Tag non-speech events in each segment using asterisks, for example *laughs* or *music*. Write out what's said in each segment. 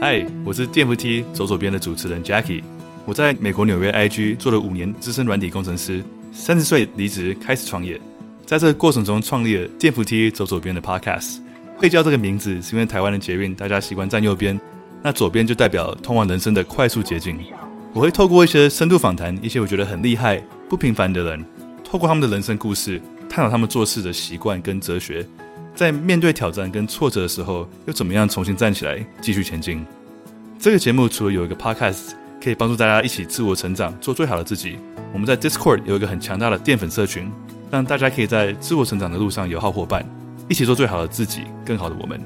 嗨，我是电扶梯走左边的主持人 Jackie。我在美国纽约 IG 做了五年资深软体工程师，三十岁离职开始创业，在这个过程中创立了电扶梯走左边的 Podcast。会叫这个名字是因为台湾的捷运大家习惯站右边，那左边就代表通往人生的快速捷径。我会透过一些深度访谈，一些我觉得很厉害、不平凡的人，透过他们的人生故事，探讨他们做事的习惯跟哲学。在面对挑战跟挫折的时候，又怎么样重新站起来，继续前进？这个节目除了有一个 podcast 可以帮助大家一起自我成长，做最好的自己，我们在 Discord 有一个很强大的淀粉社群，让大家可以在自我成长的路上有好伙伴，一起做最好的自己，更好的我们。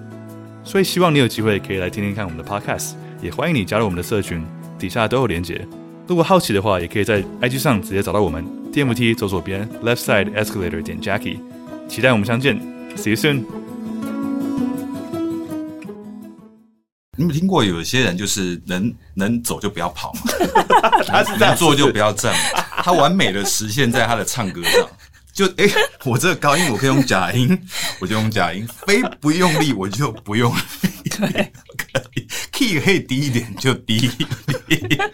所以希望你有机会可以来听听看我们的 podcast，也欢迎你加入我们的社群，底下都有连结。如果好奇的话，也可以在 IG 上直接找到我们，，DMT 走左边，Left Side Escalator 点 Jackie，期待我们相见。See you soon。你有没有听过有些人就是能能走就不要跑嘛，*laughs* 他是能坐就不要站嘛，他完美的实现在他的唱歌上。就哎、欸，我这个高音我可以用假音，*laughs* 我就用假音，非不用力我就不用力，*laughs* 可以，key 可以低一点就低一点。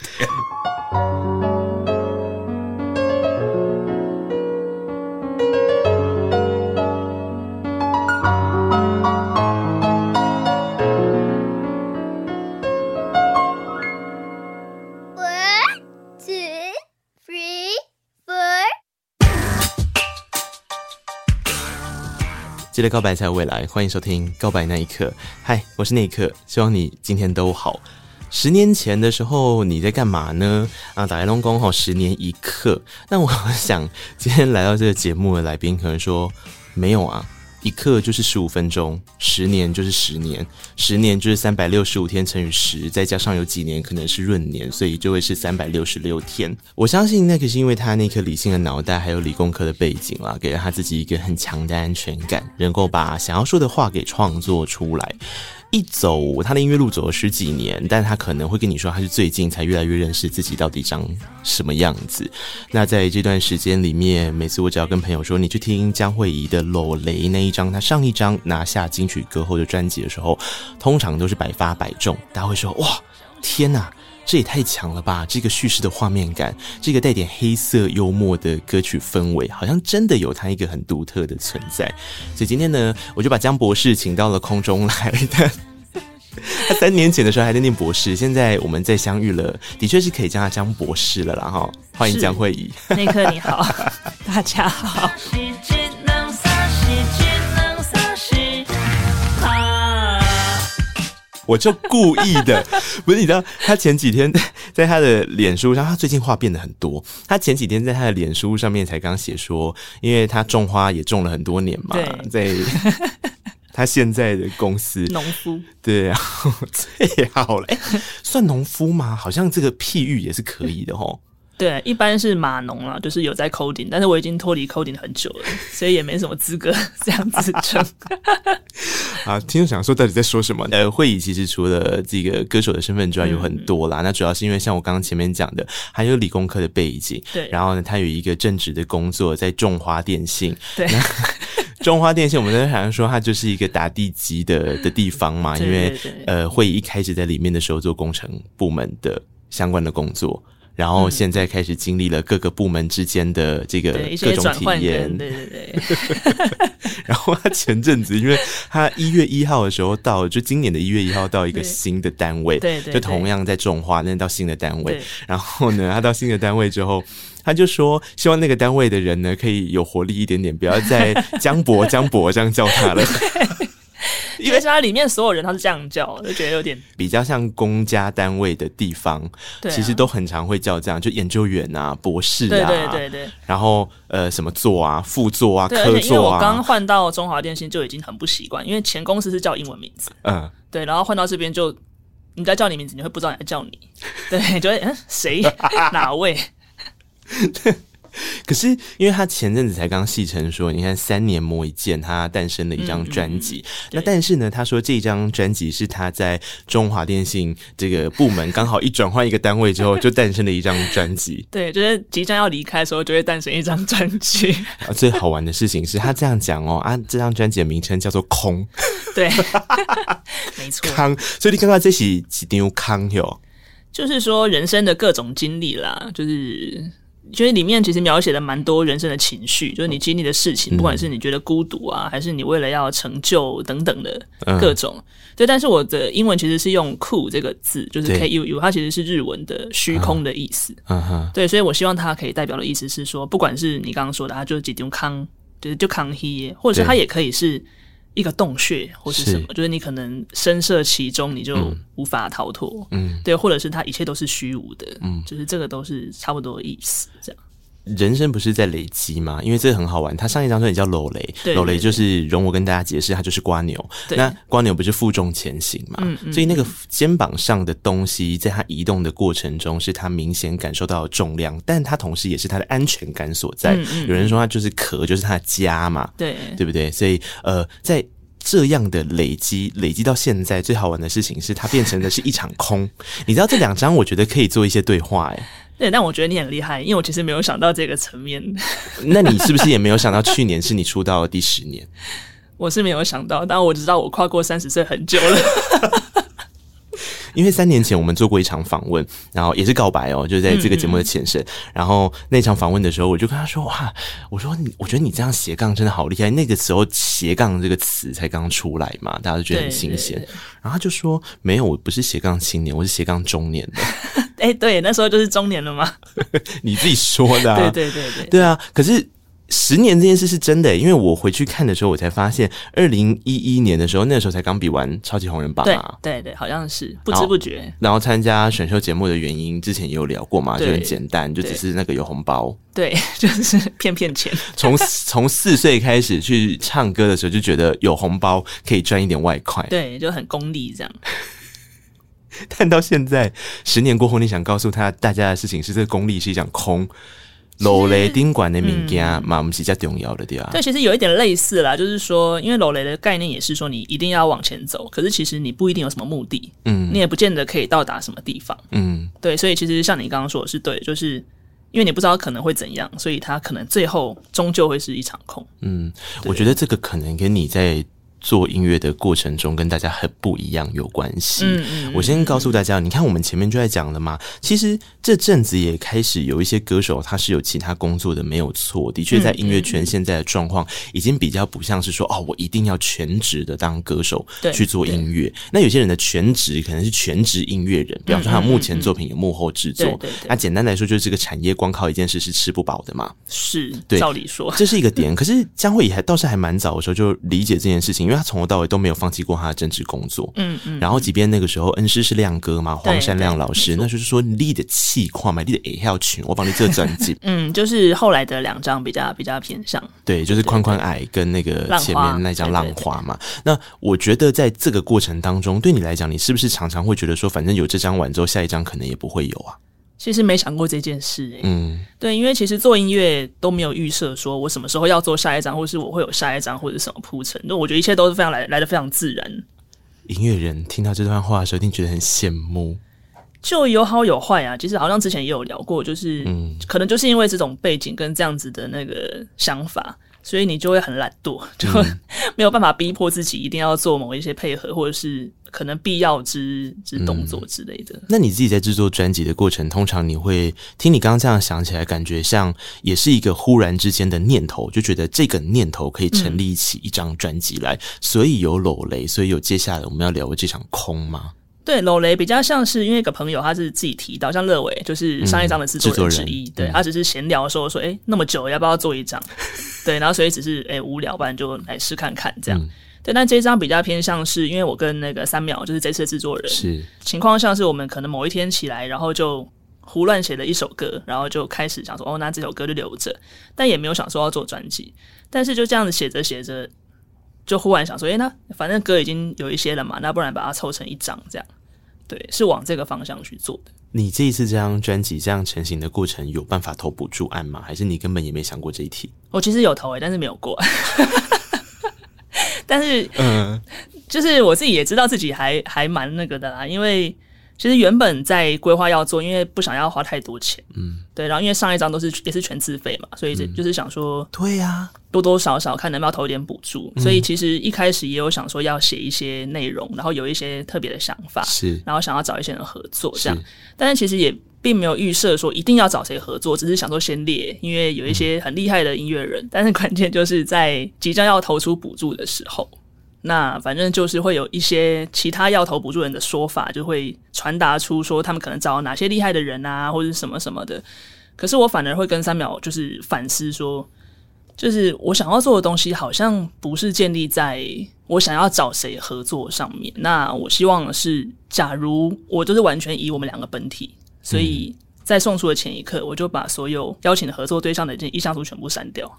记得告白才有未来，欢迎收听《告白那一刻》。嗨，我是那一刻，希望你今天都好。十年前的时候你在干嘛呢？啊，打开龙宫吼，十年一刻。那我想今天来到这个节目的来宾可能说没有啊。一刻就是十五分钟，十年就是十年，十年就是三百六十五天乘以十，再加上有几年可能是闰年，所以就会是三百六十六天。我相信那可是因为他那颗理性的脑袋还有理工科的背景啊，给了他自己一个很强的安全感，能够把想要说的话给创作出来。一走他的音乐路走了十几年，但他可能会跟你说，他是最近才越来越认识自己到底长什么样子。那在这段时间里面，每次我只要跟朋友说，你去听江慧仪的《落泪》那一张，他上一张拿下金曲歌后的专辑的时候，通常都是百发百中，大家会说哇，天哪！这也太强了吧！这个叙事的画面感，这个带点黑色幽默的歌曲氛围，好像真的有它一个很独特的存在。所以今天呢，我就把江博士请到了空中来的。*laughs* 他三年前的时候还在念博士，现在我们再相遇了，的确是可以叫他江博士了啦哈！欢迎江慧怡，那一刻你好，*laughs* 大家好。*laughs* 我就故意的，*laughs* 不是你知道，他前几天 *laughs* 在他的脸书上，他最近话变得很多。他前几天在他的脸书上面才刚写说，因为他种花也种了很多年嘛，在 *laughs* 他现在的公司，农夫，对，然后最好了，欸，算农夫吗？好像这个譬喻也是可以的齁。对，一般是码农啊，就是有在 coding，但是我已经脱离 coding 很久了，所以也没什么资格这样子称。*laughs* 啊，听众想说到底在说什么？呃，会议其实除了这个歌手的身份之外，有很多啦。嗯、那主要是因为像我刚刚前面讲的，还有理工科的背景。对。然后呢，他有一个正职的工作，在中华电信。对。*laughs* 中华电信，我们在好像说它就是一个打地基的的地方嘛，因为呃，蕙怡一开始在里面的时候做工程部门的相关的工作。然后现在开始经历了各个部门之间的这个各种体验，对对对。*laughs* 然后他前阵子，因为他一月一号的时候到，就今年的一月一号到一个新的单位，对对，就同样在种花，那到新的单位。然后呢，他到新的单位之后，他就说希望那个单位的人呢可以有活力一点点，不要再 *laughs* 江博江博这样叫他了。*laughs* 因为他里面所有人他是这样叫，就觉得有点比较像公家单位的地方，其实都很常会叫这样，就研究员啊、博士啊，对对对对，然后呃什么座啊、副座啊、科座啊。我刚换到中华电信就已经很不习惯，因为前公司是叫英文名字，嗯，对，然后换到这边就你在叫你名字，你会不知道人家叫你，对，就会嗯谁？*laughs* 哪位。*laughs* 可是因为他前阵子才刚戏称说，你看三年磨一剑，他诞生了一张专辑。那但是呢，他说这张专辑是他在中华电信这个部门刚好一转换一个单位之后，就诞生了一张专辑。*laughs* 对，就是即将要离开的时候，就会诞生一张专辑。*laughs* 啊，最好玩的事情是他这样讲哦啊，这张专辑的名称叫做《空》。对，没错。康，所以你刚刚这是几张康哟。就是说人生的各种经历啦，就是觉得里面其实描写了蛮多人生的情绪，就是你经历的事情，不管是你觉得孤独啊，还是你为了要成就等等的各种。嗯、对，但是我的英文其实是用“酷”这个字，就是 K U U，它其实是日文的虚空的意思。嗯哼，对，所以我希望它可以代表的意思是说，不管是你刚刚说的，它就是几丢康，就是就康希，或者是它也可以是。一个洞穴或是什么，是就是你可能深涉其中，你就无法逃脱。嗯，对，或者是它一切都是虚无的。嗯，就是这个都是差不多的意思。这样，人生不是在累积吗？因为这个很好玩。他上一张专辑叫《落雷》，落雷就是容我跟大家解释，它就是瓜牛。那瓜牛不是负重前行嘛？嗯嗯，所以那个肩膀上的东西，在他移动的过程中，是他明显感受到的重量，但他同时也是他的安全感所在。有人说他就是壳，就是他的家嘛。对，对不对？所以呃，在这样的累积，累积到现在，最好玩的事情是它变成的是一场空。*laughs* 你知道这两张，我觉得可以做一些对话，哎，对，但我觉得你很厉害，因为我其实没有想到这个层面。*laughs* 那你是不是也没有想到去年是你出道的第十年？*laughs* 我是没有想到，但我知道我跨过三十岁很久了。*laughs* 因为三年前我们做过一场访问，然后也是告白哦，就在这个节目的前身。嗯嗯，然后那场访问的时候，我就跟他说：“哇，我说你，我觉得你这样斜杠真的好厉害。”那个时候“斜杠”这个词才刚出来嘛，大家都觉得很新鲜。然后他就说：“没有，我不是斜杠青年，我是斜杠中年的。”哎，对，那时候就是中年了吗？*laughs* 你自己说的啊。对对对对，对啊。可是。十年这件事是真的，因为我回去看的时候，我才发现，二零一一年的时候，那个时候才刚比完超级红人榜嘛，对对对，好像是不知不觉。然后参加选秀节目的原因，之前也有聊过嘛，就很简单，就只是那个有红包，对，*laughs* 就是骗骗钱。从从四岁开始去唱歌的时候，就觉得有红包可以赚一点外快，对，就很功利这样。*laughs* 但到现在，十年过后，你想告诉他大家的事情是，这个功力是一场空。楼雷宾馆的名件嘛，不是较重要的对啊。对，其实有一点类似啦，就是说，因为楼雷的概念也是说，你一定要往前走，可是其实你不一定有什么目的，嗯，你也不见得可以到达什么地方，嗯，对，所以其实像你刚刚说的是对，就是因为你不知道可能会怎样，所以它可能最后终究会是一场空。嗯，我觉得这个可能跟你在。做音乐的过程中跟大家很不一样有关系。嗯嗯，我先告诉大家，你看我们前面就在讲了嘛，其实这阵子也开始有一些歌手他是有其他工作的，没有错。的确，在音乐圈现在的状况已经比较不像是说哦，我一定要全职的当歌手去做音乐。那有些人的全职可能是全职音乐人，比方说他目前作品有幕后制作。那简单来说，就是这个产业光靠一件事是吃不饱的嘛。是，对，照理说这是一个点。可是江慧也还倒是还蛮早的时候就理解这件事情。因为他从头到尾都没有放弃过他的政治工作，嗯嗯，然后即便那个时候恩师是亮哥嘛，黄山亮老师，那就是说你的气矿嘛，你的也要群，我帮你做专辑，*laughs* 嗯，就是后来的两张比较比较偏向，对，就是宽宽矮跟那个前面那张浪花嘛。那我觉得在这个过程当中，对你来讲，你是不是常常会觉得说，反正有这张完之后，下一张可能也不会有啊？其实没想过这件事，欸，嗯，对，因为其实做音乐都没有预设说我什么时候要做下一张，或是我会有下一张或者什么铺陈，那我觉得一切都是非常来来的非常自然。音乐人听到这段话的时候，一定觉得很羡慕。就有好有坏啊，其实好像之前也有聊过，就是，嗯，可能就是因为这种背景跟这样子的那个想法。所以你就会很懒惰，*laughs* 就 *laughs* 没有办法逼迫自己一定要做某一些配合，或者是可能必要之之动作之类的。嗯。那你自己在制作专辑的过程，通常你会听你刚刚这样想起来，感觉像也是一个忽然之间的念头，就觉得这个念头可以成立起一张专辑来，嗯、所以有裸雷，所以有接下来我们要聊的这场空吗？对，落雷比较像是因为一个朋友，他是自己提到，像乐伟就是上一张的制作人之一，嗯、对，他只是闲聊的时候说，哎，那么久要不要做一张？*laughs* 对，然后所以只是哎无聊，不然就来试看看这样。嗯、对，但这张比较偏向是因为我跟那个三秒就是这次的制作人，是情况像是我们可能某一天起来，然后就胡乱写了一首歌，然后就开始想说，哦，那这首歌就留着，但也没有想说要做专辑，但是就这样子写着写着，就忽然想说，哎，那反正歌已经有一些了嘛，那不然把它凑成一张这样。对，是往这个方向去做的。你这一次这张专辑这样成型的过程，有办法投补助案吗？还是你根本也没想过这一题？我其实有投诶、欸，但是没有过。*laughs* 但是，嗯，就是我自己也知道自己还还蛮那个的啦，因为。其实原本在规划要做，因为不想要花太多钱，嗯，对，然后因为上一张都是也是全自费嘛，所以就就是想说，对呀，多多少少看能不能投一点补助，所以其实一开始也有想说要写一些内容，然后有一些特别的想法，是，然后想要找一些人合作这样，但是其实也并没有预设说一定要找谁合作，只是想说先列，因为有一些很厉害的音乐人，但是关键就是在即将要投出补助的时候。那反正就是会有一些其他要投补助人的说法，就会传达出说他们可能找哪些厉害的人啊，或者什么什么的。可是我反而会跟三秒就是反思说，就是我想要做的东西好像不是建立在我想要找谁合作上面。那我希望是，假如我就是完全以我们两个本体，所以在送出的前一刻，我就把所有邀请的合作对象的意向书全部删掉。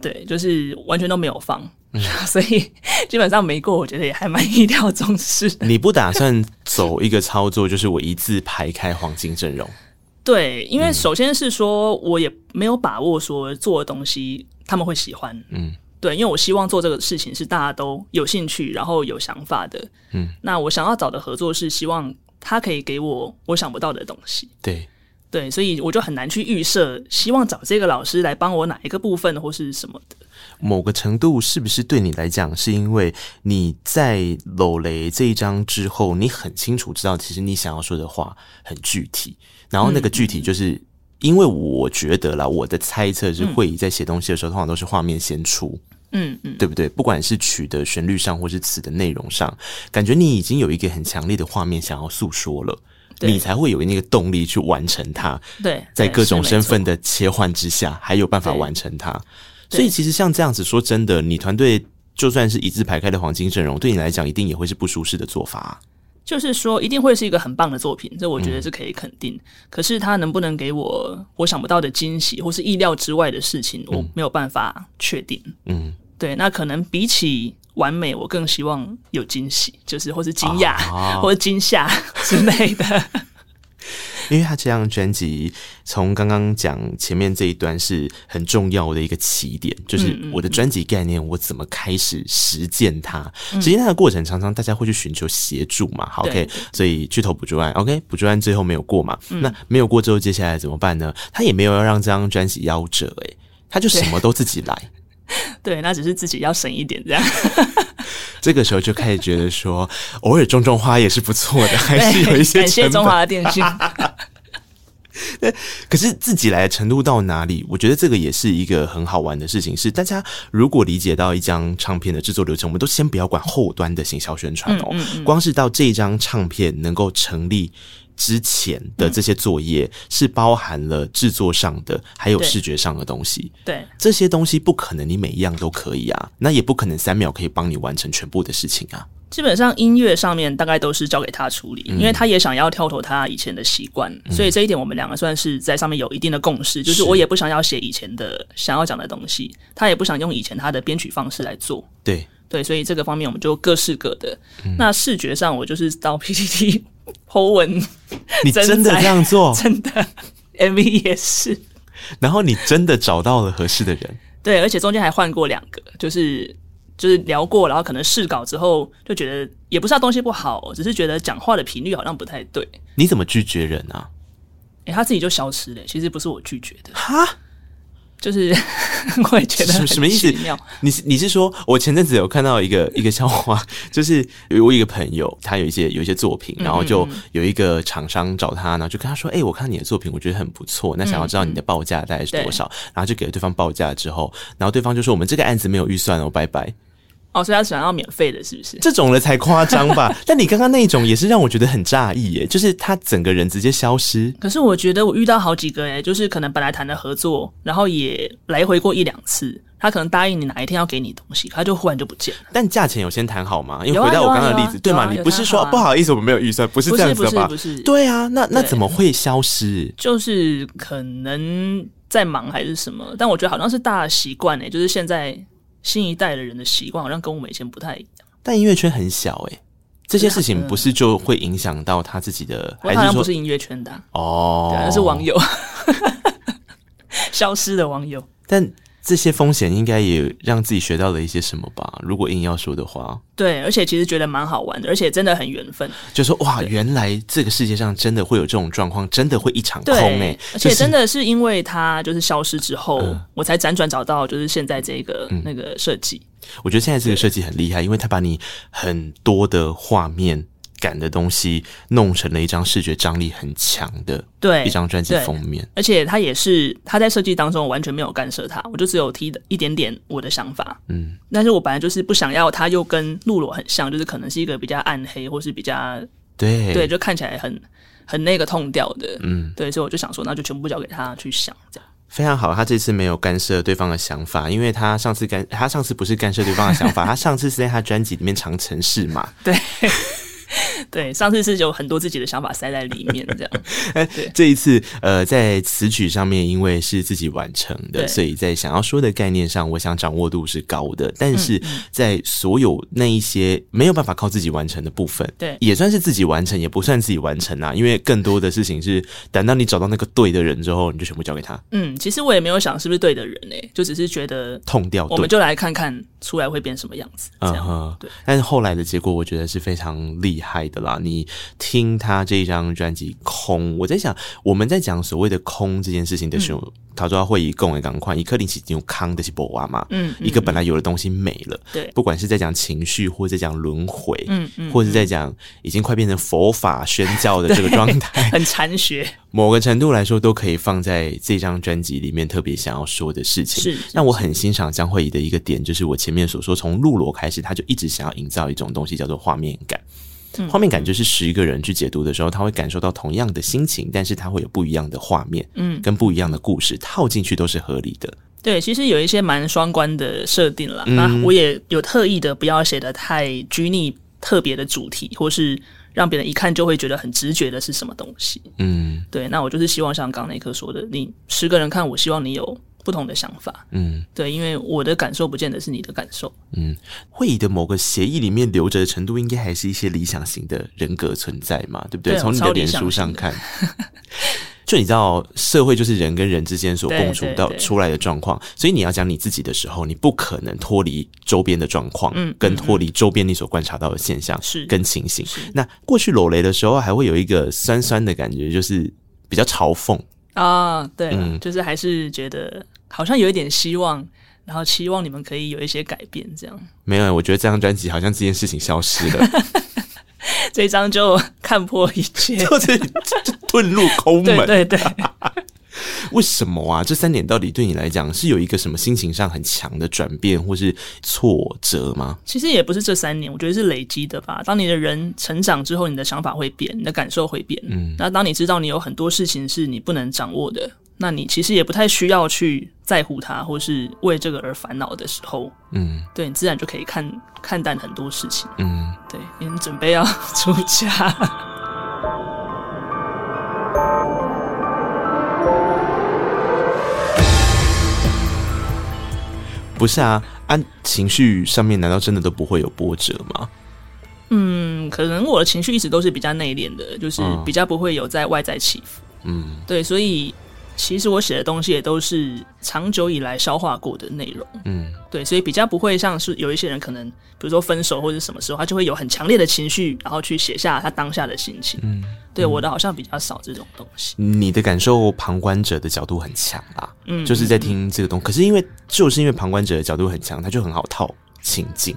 对，就是完全都没有放，嗯、*laughs* 所以基本上没过，我觉得也还蛮意料中事。你不打算走一个操作，就是我一字排开黄金阵容？对，因为首先是说，我也没有把握说做的东西他们会喜欢。嗯，对，因为我希望做这个事情是大家都有兴趣，然后有想法的。嗯，那我想要找的合作是希望他可以给我我想不到的东西。对。对，所以我就很难去预设，希望找这个老师来帮我哪一个部分或是什么的。某个程度是不是对你来讲，是因为你在《楼雷》这一章之后，你很清楚知道，其实你想要说的话很具体，然后那个具体就是因为我觉得啦，我的猜测是会议在写东西的时候，通常都是画面先出，嗯嗯，对不对？不管是曲的旋律上，或是词的内容上，感觉你已经有一个很强烈的画面想要诉说了。你才会有那个动力去完成它。对，在各种身份的切换之下，还有办法完成它。所以，其实像这样子说真的，你团队就算是一字排开的黄金阵容，对你来讲一定也会是不舒适的做法啊。就是说，一定会是一个很棒的作品，这我觉得是可以肯定。嗯。可是，它能不能给我我想不到的惊喜，或是意料之外的事情，我没有办法确定。嗯，对，那可能比起。完美，我更希望有惊喜，就是或是惊讶，哦、*laughs* 或者惊吓 *laughs* 之类的。因为他这张专辑从刚刚讲前面这一段是很重要的一个起点，就是我的专辑概念，我怎么开始实践它？实践它的过程常常大家会去寻求协助嘛。好，OK，所以去投补助案，OK，补助案最后没有过嘛？那没有过之后，接下来怎么办呢？他也没有要让这张专辑夭折，诶，他就什么都自己来。*laughs* 对，那只是自己要省一点这样。*laughs* 这个时候就开始觉得说，偶尔种种花也是不错的，*laughs* 还是有一些。感谢中华电信。可是自己来的程度到哪里？我觉得这个也是一个很好玩的事情。是大家如果理解到一张唱片的制作流程，我们都先不要管后端的行销宣传哦，光是到这张唱片能够成立。之前的这些作业是包含了制作上的，还有视觉上的东西。对，这些东西不可能你每一样都可以啊，那也不可能三秒可以帮你完成全部的事情啊。基本上音乐上面大概都是交给他处理，因为他也想要跳脱他以前的习惯，所以这一点我们两个算是在上面有一定的共识。就是我也不想要写以前的想要讲的东西，他也不想用以前他的编曲方式来做。对对，所以这个方面我们就各试各的。那视觉上，我就是到 PTT。Po 文，你真的这样做？*laughs* 真的，MV 也是。然后你真的找到了合适的人？对，而且中间还换过两个，就是就是聊过，然后可能试稿之后就觉得也不是他东西不好，只是觉得讲话的频率好像不太对。你怎么拒绝人啊？诶、欸，他自己就消失了。其实不是我拒绝的。哈。就是 *laughs* 我也觉得什么意思？你是你是说，我前阵子有看到一个 *laughs* 一个笑话，*laughs* 就是有我一个朋友，他有一些有一些作品，然后就有一个厂商找他，然后就跟他说：“哎、欸，我看你的作品，我觉得很不错，那想要知道你的报价大概是多少？”然后就给了对方报价之后，然后对方就说：“我们这个案子没有预算哦，拜拜。”哦，所以他想要免费的，是不是？这种的才夸张吧？*laughs* 但你刚刚那一种也是让我觉得很诧异耶，就是他整个人直接消失。可是我觉得我遇到好几个哎，就是可能本来谈的合作，然后也来回过一两次，他可能答应你哪一天要给你东西，他就忽然就不见了。但价钱有先谈好吗？因为回到我刚刚的例子，对吗？你不是说不好意思，我们没有预算，不是这样子吧？不是，不是，对啊，那那怎么会消失？就是可能在忙还是什么？但我觉得好像是大习惯呢，就是现在。新一代的人的习惯好像跟我们以前不太一样，但音乐圈很小哎、欸，这些事情不是就会影响到他自己的？我好像不是音乐圈的、啊、哦，对，那是网友，*laughs* 消失的网友。但这些风险应该也让自己学到了一些什么吧？如果硬要说的话，对，而且其实觉得蛮好玩的，而且真的很缘分。就说哇，原来这个世界上真的会有这种状况，真的会一场空哎、欸！而且真的是因为它就是消失之后，就是、我才辗转找到就是现在这个、嗯、那个设计。我觉得现在这个设计很厉害，因为它把你很多的画面感的东西弄成了一张视觉张力很强的对一张专辑封面，而且他也是他在设计当中我完全没有干涉他，我就只有提的一点点我的想法，嗯，但是我本来就是不想要他又跟露裸很像，就是可能是一个比较暗黑或是比较对。对，就看起来很很那个 tone 调的，嗯，对，所以我就想说，那就全部交给他去想这样。非常好，他这次没有干涉对方的想法，因为他上次干他上次不是干涉对方的想法，*laughs* 他上次是在他专辑里面藏城市嘛，对。*laughs* 对，上次是有很多自己的想法塞在里面，这样。*laughs* 哎，这一次，呃，在词曲上面，因为是自己完成的，所以在想要说的概念上，我想掌握度是高的。但是在所有那一些没有办法靠自己完成的部分，对，也算是自己完成，也不算自己完成啊。因为更多的事情是，等到你找到那个对的人之后，你就全部交给他。嗯，其实我也没有想是不是对的人呢、欸，就只是觉得痛掉，我们就来看看出来会变什么样子。这样，嗯、对。但是后来的结果，我觉得是非常厉害的啦。你听他这张专辑《空》，我在想，我们在讲所谓的“空”这件事情的时候，他说会以共为港宽，以克林奇用康的是博娃嘛，嗯，一个本来有的东西没了，对，不管是在讲情绪，或者在讲轮回，嗯嗯，或者在讲已经快变成佛法宣教的这个状态，*laughs* 很禅学，某个程度来说，都可以放在这张专辑里面特别想要说的事情。是，那我很欣赏江蕙怡的一个点，就是我前面所说，从露罗开始，他就一直想要营造一种东西，叫做画面感。画面感就是十一个人去解读的时候，他会感受到同样的心情，但是他会有不一样的画面，嗯，跟不一样的故事套进去都是合理的。对，其实有一些蛮双关的设定啦。那、嗯、我也有特意的不要写的太拘泥特别的主题，或是让别人一看就会觉得很直觉的是什么东西。嗯，对，那我就是希望像刚刚那颗说的，你十个人看，我希望你有。不同的想法，嗯，对，因为我的感受不见得是你的感受，嗯，会议的某个协议里面留着的程度，应该还是一些理想型的人格存在嘛，对不对？从你的脸书上看，*laughs* 就你知道，社会就是人跟人之间所共处到出来的状况，所以你要讲你自己的时候，你不可能脱离周边的状况，嗯，跟脱离周边你所观察到的现象是。跟情形。那过去裸雷的时候，还会有一个酸酸的感觉，就是比较嘲讽。啊、哦，对，嗯，就是还是觉得。好像有一点希望，然后期望你们可以有一些改变，这样。没有，我觉得这张专辑好像这件事情消失了，*laughs* 这张就看破一切，*laughs* 就是遁入空门。对对对。*laughs* 为什么啊？这三点到底对你来讲是有一个什么心情上很强的转变，或是挫折吗？其实也不是这三年，我觉得是累积的吧。当你的人成长之后，你的想法会变，你的感受会变。嗯，那当你知道你有很多事情是你不能掌握的，那你其实也不太需要去在乎它，或是为这个而烦恼的时候，嗯，对，你自然就可以看看淡很多事情。嗯，对，你准备要出家。不是啊，按情绪上面难道真的都不会有波折吗？嗯，可能我的情绪一直都是比较内敛的，就是比较不会有在外在起伏。嗯，对，所以。其实我写的东西也都是长久以来消化过的内容，嗯，对，所以比较不会像是有一些人可能，比如说分手或者什么时候，他就会有很强烈的情绪，然后去写下他当下的心情。嗯，对，我的好像比较少这种东西。你的感受旁观者的角度很强啊，嗯，就是在听这个东西。可是因为就是因为旁观者的角度很强，他就很好套情境，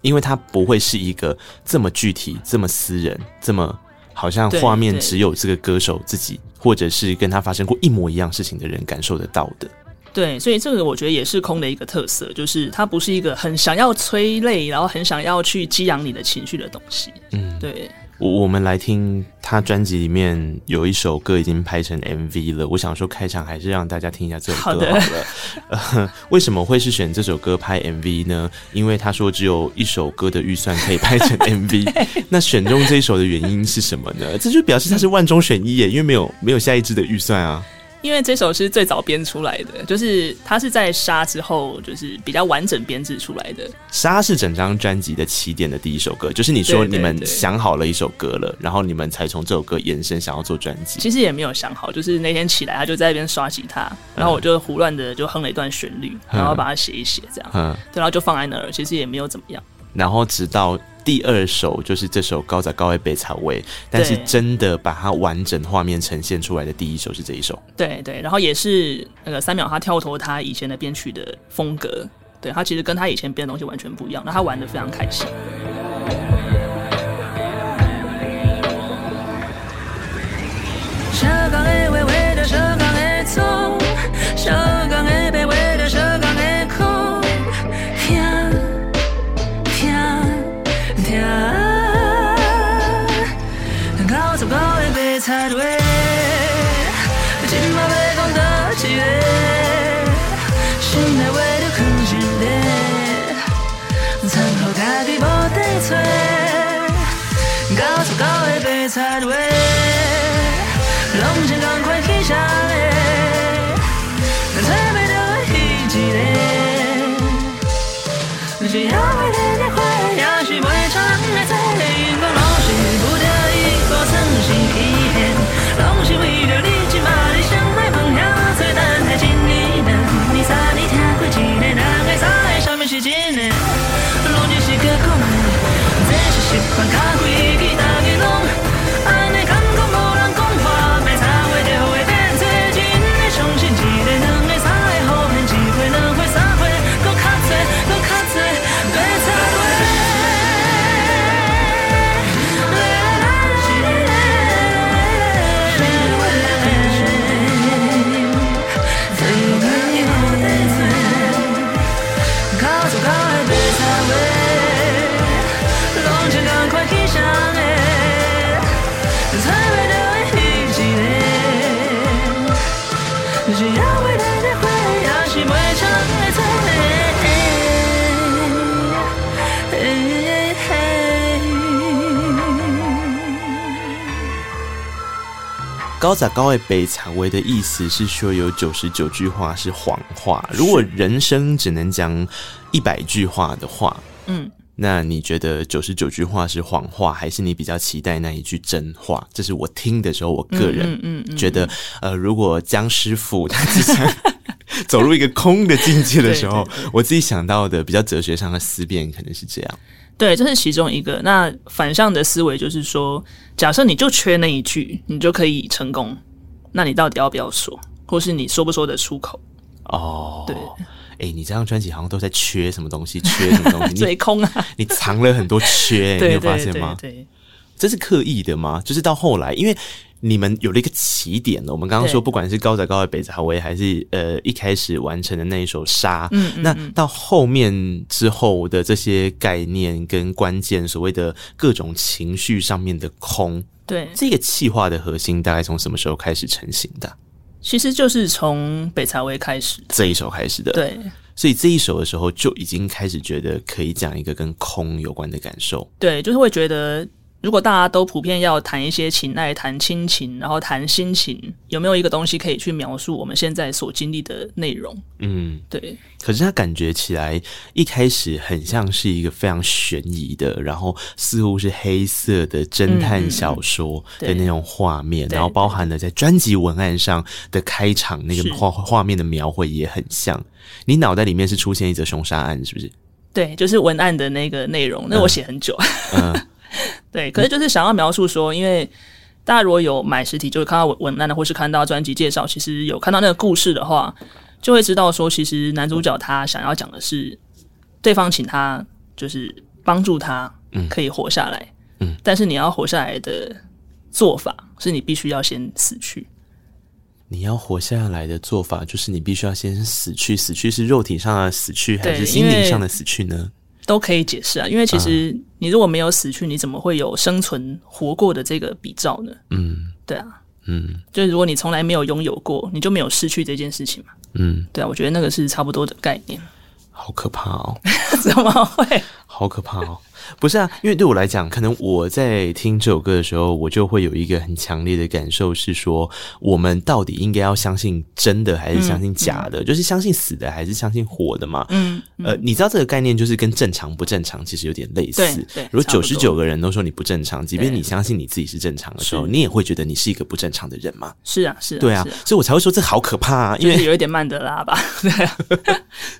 因为他不会是一个这么具体、这么私人、这么。好像画面只有这个歌手自己，或者是跟他发生过一模一样事情的人感受得到的。对，所以这个我觉得也是空的一个特色，就是它不是一个很想要催泪，然后很想要去激扬你的情绪的东西。嗯，对。我我们来听他专辑里面有一首歌已经拍成 MV 了，我想说开场还是让大家听一下这首歌好了。好。呃，为什么会是选这首歌拍 MV 呢？因为他说只有一首歌的预算可以拍成 *laughs* MV，那选中这一首的原因是什么呢？这就表示他是万中选一耶，因为没有没有下一支的预算啊。因为这首是最早编出来的，就是它是在《沙》之后，就是比较完整编制出来的。《沙》是整张专辑的起点的第一首歌，就是你说你们想好了一首歌了，然后你们才从这首歌延伸，想要做专辑。其实也没有想好，就是那天起来，他就在那边刷吉他，然后我就胡乱的就哼了一段旋律，然后把它写一写，这样，嗯，对，然后就放在那儿，其实也没有怎么样。然后直到第二首就是这首高在高位北草味，但是真的把它完整画面呈现出来的第一首是这一首。对对，然后也是那个三秒他跳脱他以前的编曲的风格，对，他其实跟他以前编的东西完全不一样，那他玩的非常开心。sideways 高在高位北草味的意思是说有九十九句话是谎话。如果人生只能讲一百句话的话，嗯，那你觉得九十九句话是谎话，还是你比较期待那一句真话？这是我听的时候，我个人嗯觉得，呃，如果江师傅他之前走入一个空的境界的时候，*laughs* 我自己想到的比较哲学上的思辨可能是这样。对，这是其中一个。那反向的思维就是说，假设你就缺那一句，你就可以成功，那你到底要不要说，或是你说不说得出口？哦，对，哎、欸，你这张专辑好像都在缺什么东西，缺什么东西？嘴 *laughs* 空啊！你藏了很多缺，对你有发现吗？对，这是刻意的吗？就是到后来，因为。你们有了一个起点了。我们刚刚说，不管是高仔高的北草威，还是呃一开始完成的那一首沙，嗯，嗯，嗯，那到后面之后的这些概念跟关键，所谓的各种情绪上面的空，对，这个气化的核心大概从什么时候开始成型的？其实就是从北茶威开始，这一首开始的。对，所以这一首的时候就已经开始觉得可以讲一个跟空有关的感受。对，就是会觉得。如果大家都普遍要谈一些情爱、谈亲情，然后谈心情，有没有一个东西可以去描述我们现在所经历的内容？嗯，对。可是他感觉起来一开始很像是一个非常悬疑的，然后似乎是黑色的侦探小说的那种画面，然后包含了在专辑文案上的开场那个画画面的描绘也很像。你脑袋里面是出现一则凶杀案，是不是？对，就是文案的那个内容。那我写很久。嗯。嗯 *laughs* 对，可是就是想要描述说，因为大家如果有买实体，就是看到文案的，或是看到专辑介绍，其实有看到那个故事的话，就会知道说，其实男主角他想要讲的是，对方请他就是帮助他，可以活下来，嗯，嗯，但是你要活下来的做法，是你必须要先死去。你要活下来的做法，就是你必须要先死去。死去是肉体上的死去，还是心灵上的死去呢？都可以解释啊，因为其实你如果没有死去，你怎么会有生存活过的这个比照呢？嗯，对啊，嗯，就是如果你从来没有拥有过，你就没有失去这件事情嘛。嗯，对啊，我觉得那个是差不多的概念。好可怕哦！*laughs* 怎么会？好可怕哦！不是啊，因为对我来讲，可能我在听这首歌的时候，我就会有一个很强烈的感受，是说我们到底应该要相信真的还是相信假的？嗯嗯、就是相信死的还是相信活的嘛？嗯，嗯呃，你知道这个概念就是跟正常不正常其实有点类似。对，对如果九十九个人都说你不正常，即便你相信你自己是正常的时候，你也会觉得你是一个不正常的人嘛？是啊，是啊，对啊，啊所以我才会说这好可怕啊，因为有一点曼德拉吧？对啊，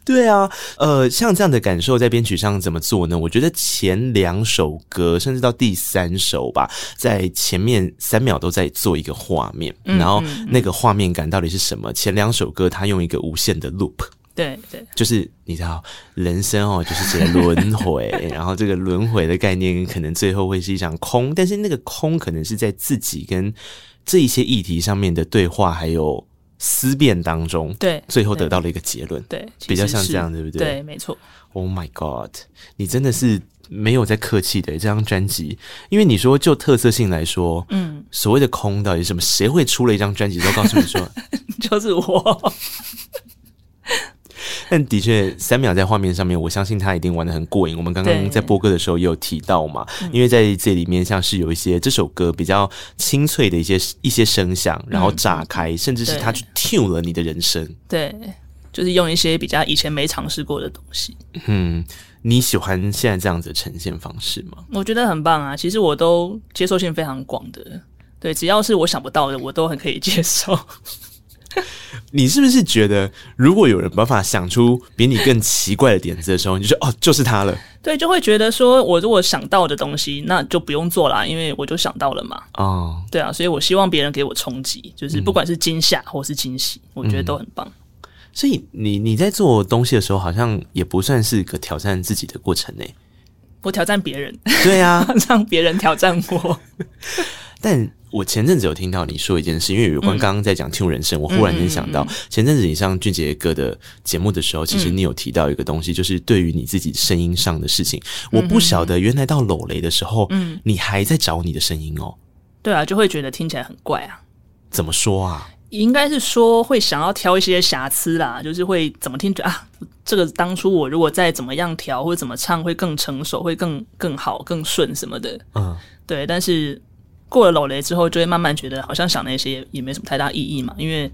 对啊，呃，像这样的感受在编曲上怎么做呢？我觉得前两首歌，甚至到第三首吧，在前面三秒都在做一个画面，嗯、然后那个画面感到底是什么？前两首歌他用一个无限的 loop，对对，就是你知道人生哦，就是这个轮回，然后这个轮回的概念可能最后会是一场空，但是那个空可能是在自己跟这一些议题上面的对话，还有。思辨当中，对，最后得到了一个结论，对，比较像这样，对不对？对，没错。Oh my God，你真的是没有在客气的这张专辑，因为你说就特色性来说，嗯，所谓的空到底是什么？谁会出了一张专辑都告诉你说，*laughs* 就是我。*laughs* 但的确，三秒在画面上面，我相信他一定玩的很过瘾。我们刚刚在播歌的时候也有提到嘛，因为在这里面像是有一些这首歌比较清脆的一些一些声响，然后炸开，甚至是他去 tune 了你的人生。对，就是用一些比较以前没尝试过的东西。嗯，你喜欢现在这样子的呈现方式吗？我觉得很棒啊！其实我都接受性非常广的，对，只要是我想不到的，我都很可以接受。*laughs* 你是不是觉得，如果有人办法想出比你更奇怪的点子的时候，你就说哦，就是他了？对，就会觉得说，我如果想到的东西，那就不用做啦，因为我就想到了嘛。哦，对啊，所以我希望别人给我冲击，就是不管是惊吓或是惊喜，嗯、我觉得都很棒。所以你你在做东西的时候，好像也不算是个挑战自己的过程呢。我挑战别人，对啊，*laughs* 让别人挑战我。但我前阵子有听到你说一件事，因为有关刚刚在讲听人生，嗯、我忽然间想到，前阵子你上俊杰哥的节目的时候，其实你有提到一个东西，就是对于你自己声音上的事情，嗯、我不晓得原来到搂雷的时候，嗯，你还在找你的声音哦。对啊，就会觉得听起来很怪啊。怎么说啊？应该是说会想要挑一些瑕疵啦，就是会怎么听着啊，这个当初我如果再怎么样调或者怎么唱会更成熟，会更更好、更顺什么的。嗯，对，但是。过了老雷之后，就会慢慢觉得好像想那些也没什么太大意义嘛。因为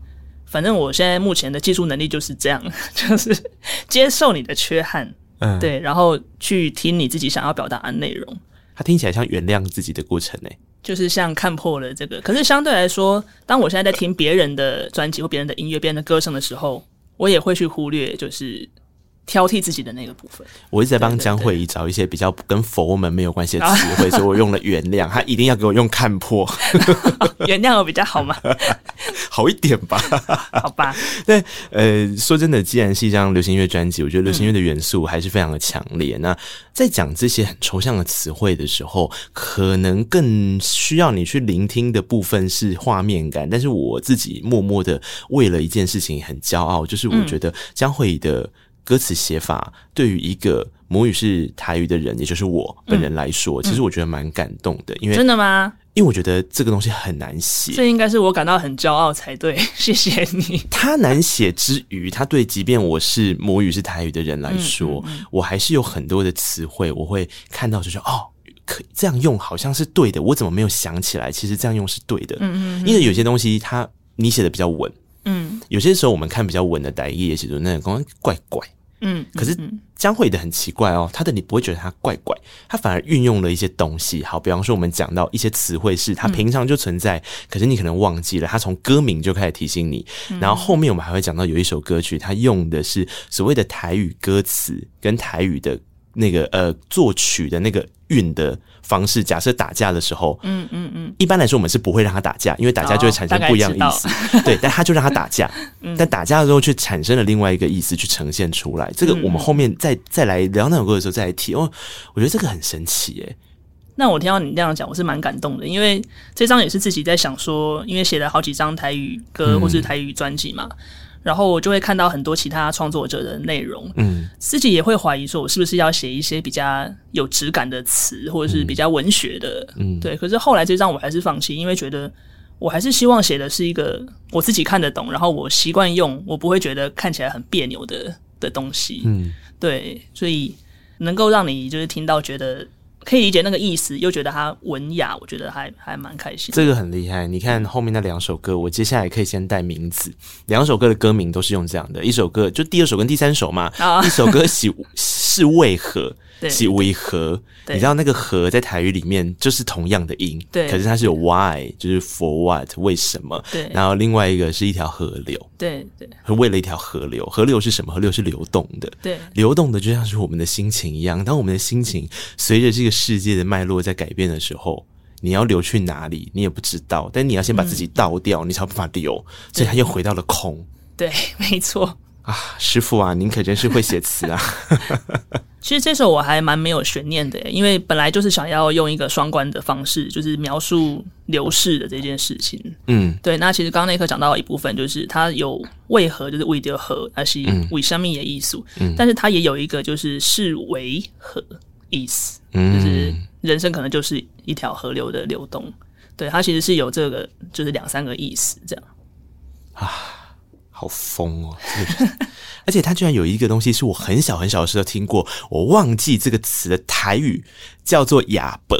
反正我现在目前的技术能力就是这样，*laughs* 就是接受你的缺憾，嗯，对，然后去听你自己想要表达的内容。它听起来像原谅自己的过程呢，就是像看破了这个。可是相对来说，当我现在在听别人的专辑或别人的音乐、别人的歌声的时候，我也会去忽略，就是。挑剔自己的那个部分，我一直在帮江蕙找一些比较跟佛门没有关系的词汇，所以我用了原谅，他一定要给我用看破，*laughs* 原谅我比较好吗？*laughs* 好一点吧，*laughs* 好吧。但，呃，说真的，既然是一张流行音乐专辑，我觉得流行音乐的元素还是非常的强烈。嗯、那在讲这些很抽象的词汇的时候，可能更需要你去聆听的部分是画面感。但是我自己默默的为了一件事情很骄傲，就是我觉得江蕙的。歌词写法对于一个母语是台语的人，也就是我本人来说，嗯、其实我觉得蛮感动的。因为真的吗？因为我觉得这个东西很难写，这应该是我感到很骄傲才对。*laughs* 谢谢你。他难写之余，他对即便我是母语是台语的人来说，嗯嗯嗯、我还是有很多的词汇，我会看到就是哦，可以这样用，好像是对的。我怎么没有想起来？其实这样用是对的。嗯嗯，嗯因为有些东西他你写的比较稳，嗯，有些时候我们看比较稳的台语写作，那种怪怪。嗯，可是江蕙的很奇怪哦，他的你不会觉得他怪怪，他反而运用了一些东西。好，比方说我们讲到一些词汇是他平常就存在，嗯、可是你可能忘记了，他从歌名就开始提醒你。嗯、然后后面我们还会讲到有一首歌曲，他用的是所谓的台语歌词跟台语的那个呃作曲的那个韵的。方式，假设打架的时候，嗯嗯嗯，一般来说我们是不会让他打架，因为打架就会产生不一样的意思。哦、对，但他就让他打架，*laughs* 嗯、但打架的时候却产生了另外一个意思去呈现出来。这个我们后面再再来聊那首歌的时候再来提哦。我觉得这个很神奇耶。那我听到你这样讲，我是蛮感动的，因为这张也是自己在想说，因为写了好几张台语歌或是台语专辑嘛。嗯然后我就会看到很多其他创作者的内容，嗯，自己也会怀疑说，我是不是要写一些比较有质感的词，或者是比较文学的，嗯，对。可是后来这张我还是放弃，因为觉得我还是希望写的是一个我自己看得懂，然后我习惯用，我不会觉得看起来很别扭的的东西，嗯，对。所以能够让你就是听到觉得可以理解那个意思，又觉得他文雅，我觉得还还蛮开心。这个很厉害，你看后面那两首歌，我接下来可以先带名字。两首歌的歌名都是用这样的，一首歌就第二首跟第三首嘛，啊、一首歌喜 *laughs* 是为何。是为何？你知道那个“何”在台语里面就是同样的音，对，可是它是有 “why”，就是 “for what”，为什么？对。然后另外一个是一条河流，对对，为了一条河流，河流是什么？河流是流动的，对，流动的就像是我们的心情一样。当我们的心情随着这个世界的脉络在改变的时候，你要流去哪里，你也不知道。但你要先把自己倒掉，嗯、你才有办法流，所以它又回到了空。对，没错。啊，师傅啊，您可真是会写词啊！*laughs* 其实这首我还蛮没有悬念的，因为本来就是想要用一个双关的方式，就是描述流逝的这件事情。嗯，对。那其实刚刚那刻讲到一部分，就是它有为何，就是为的何，而是为生命的意思。嗯，但是它也有一个就是是为何意思，就是人生可能就是一条河流的流动。对，它其实是有这个，就是两三个意思这样。啊。好疯哦！*laughs* 而且他居然有一个东西是我很小很小的时候听过，我忘记这个词的台语叫做哑巴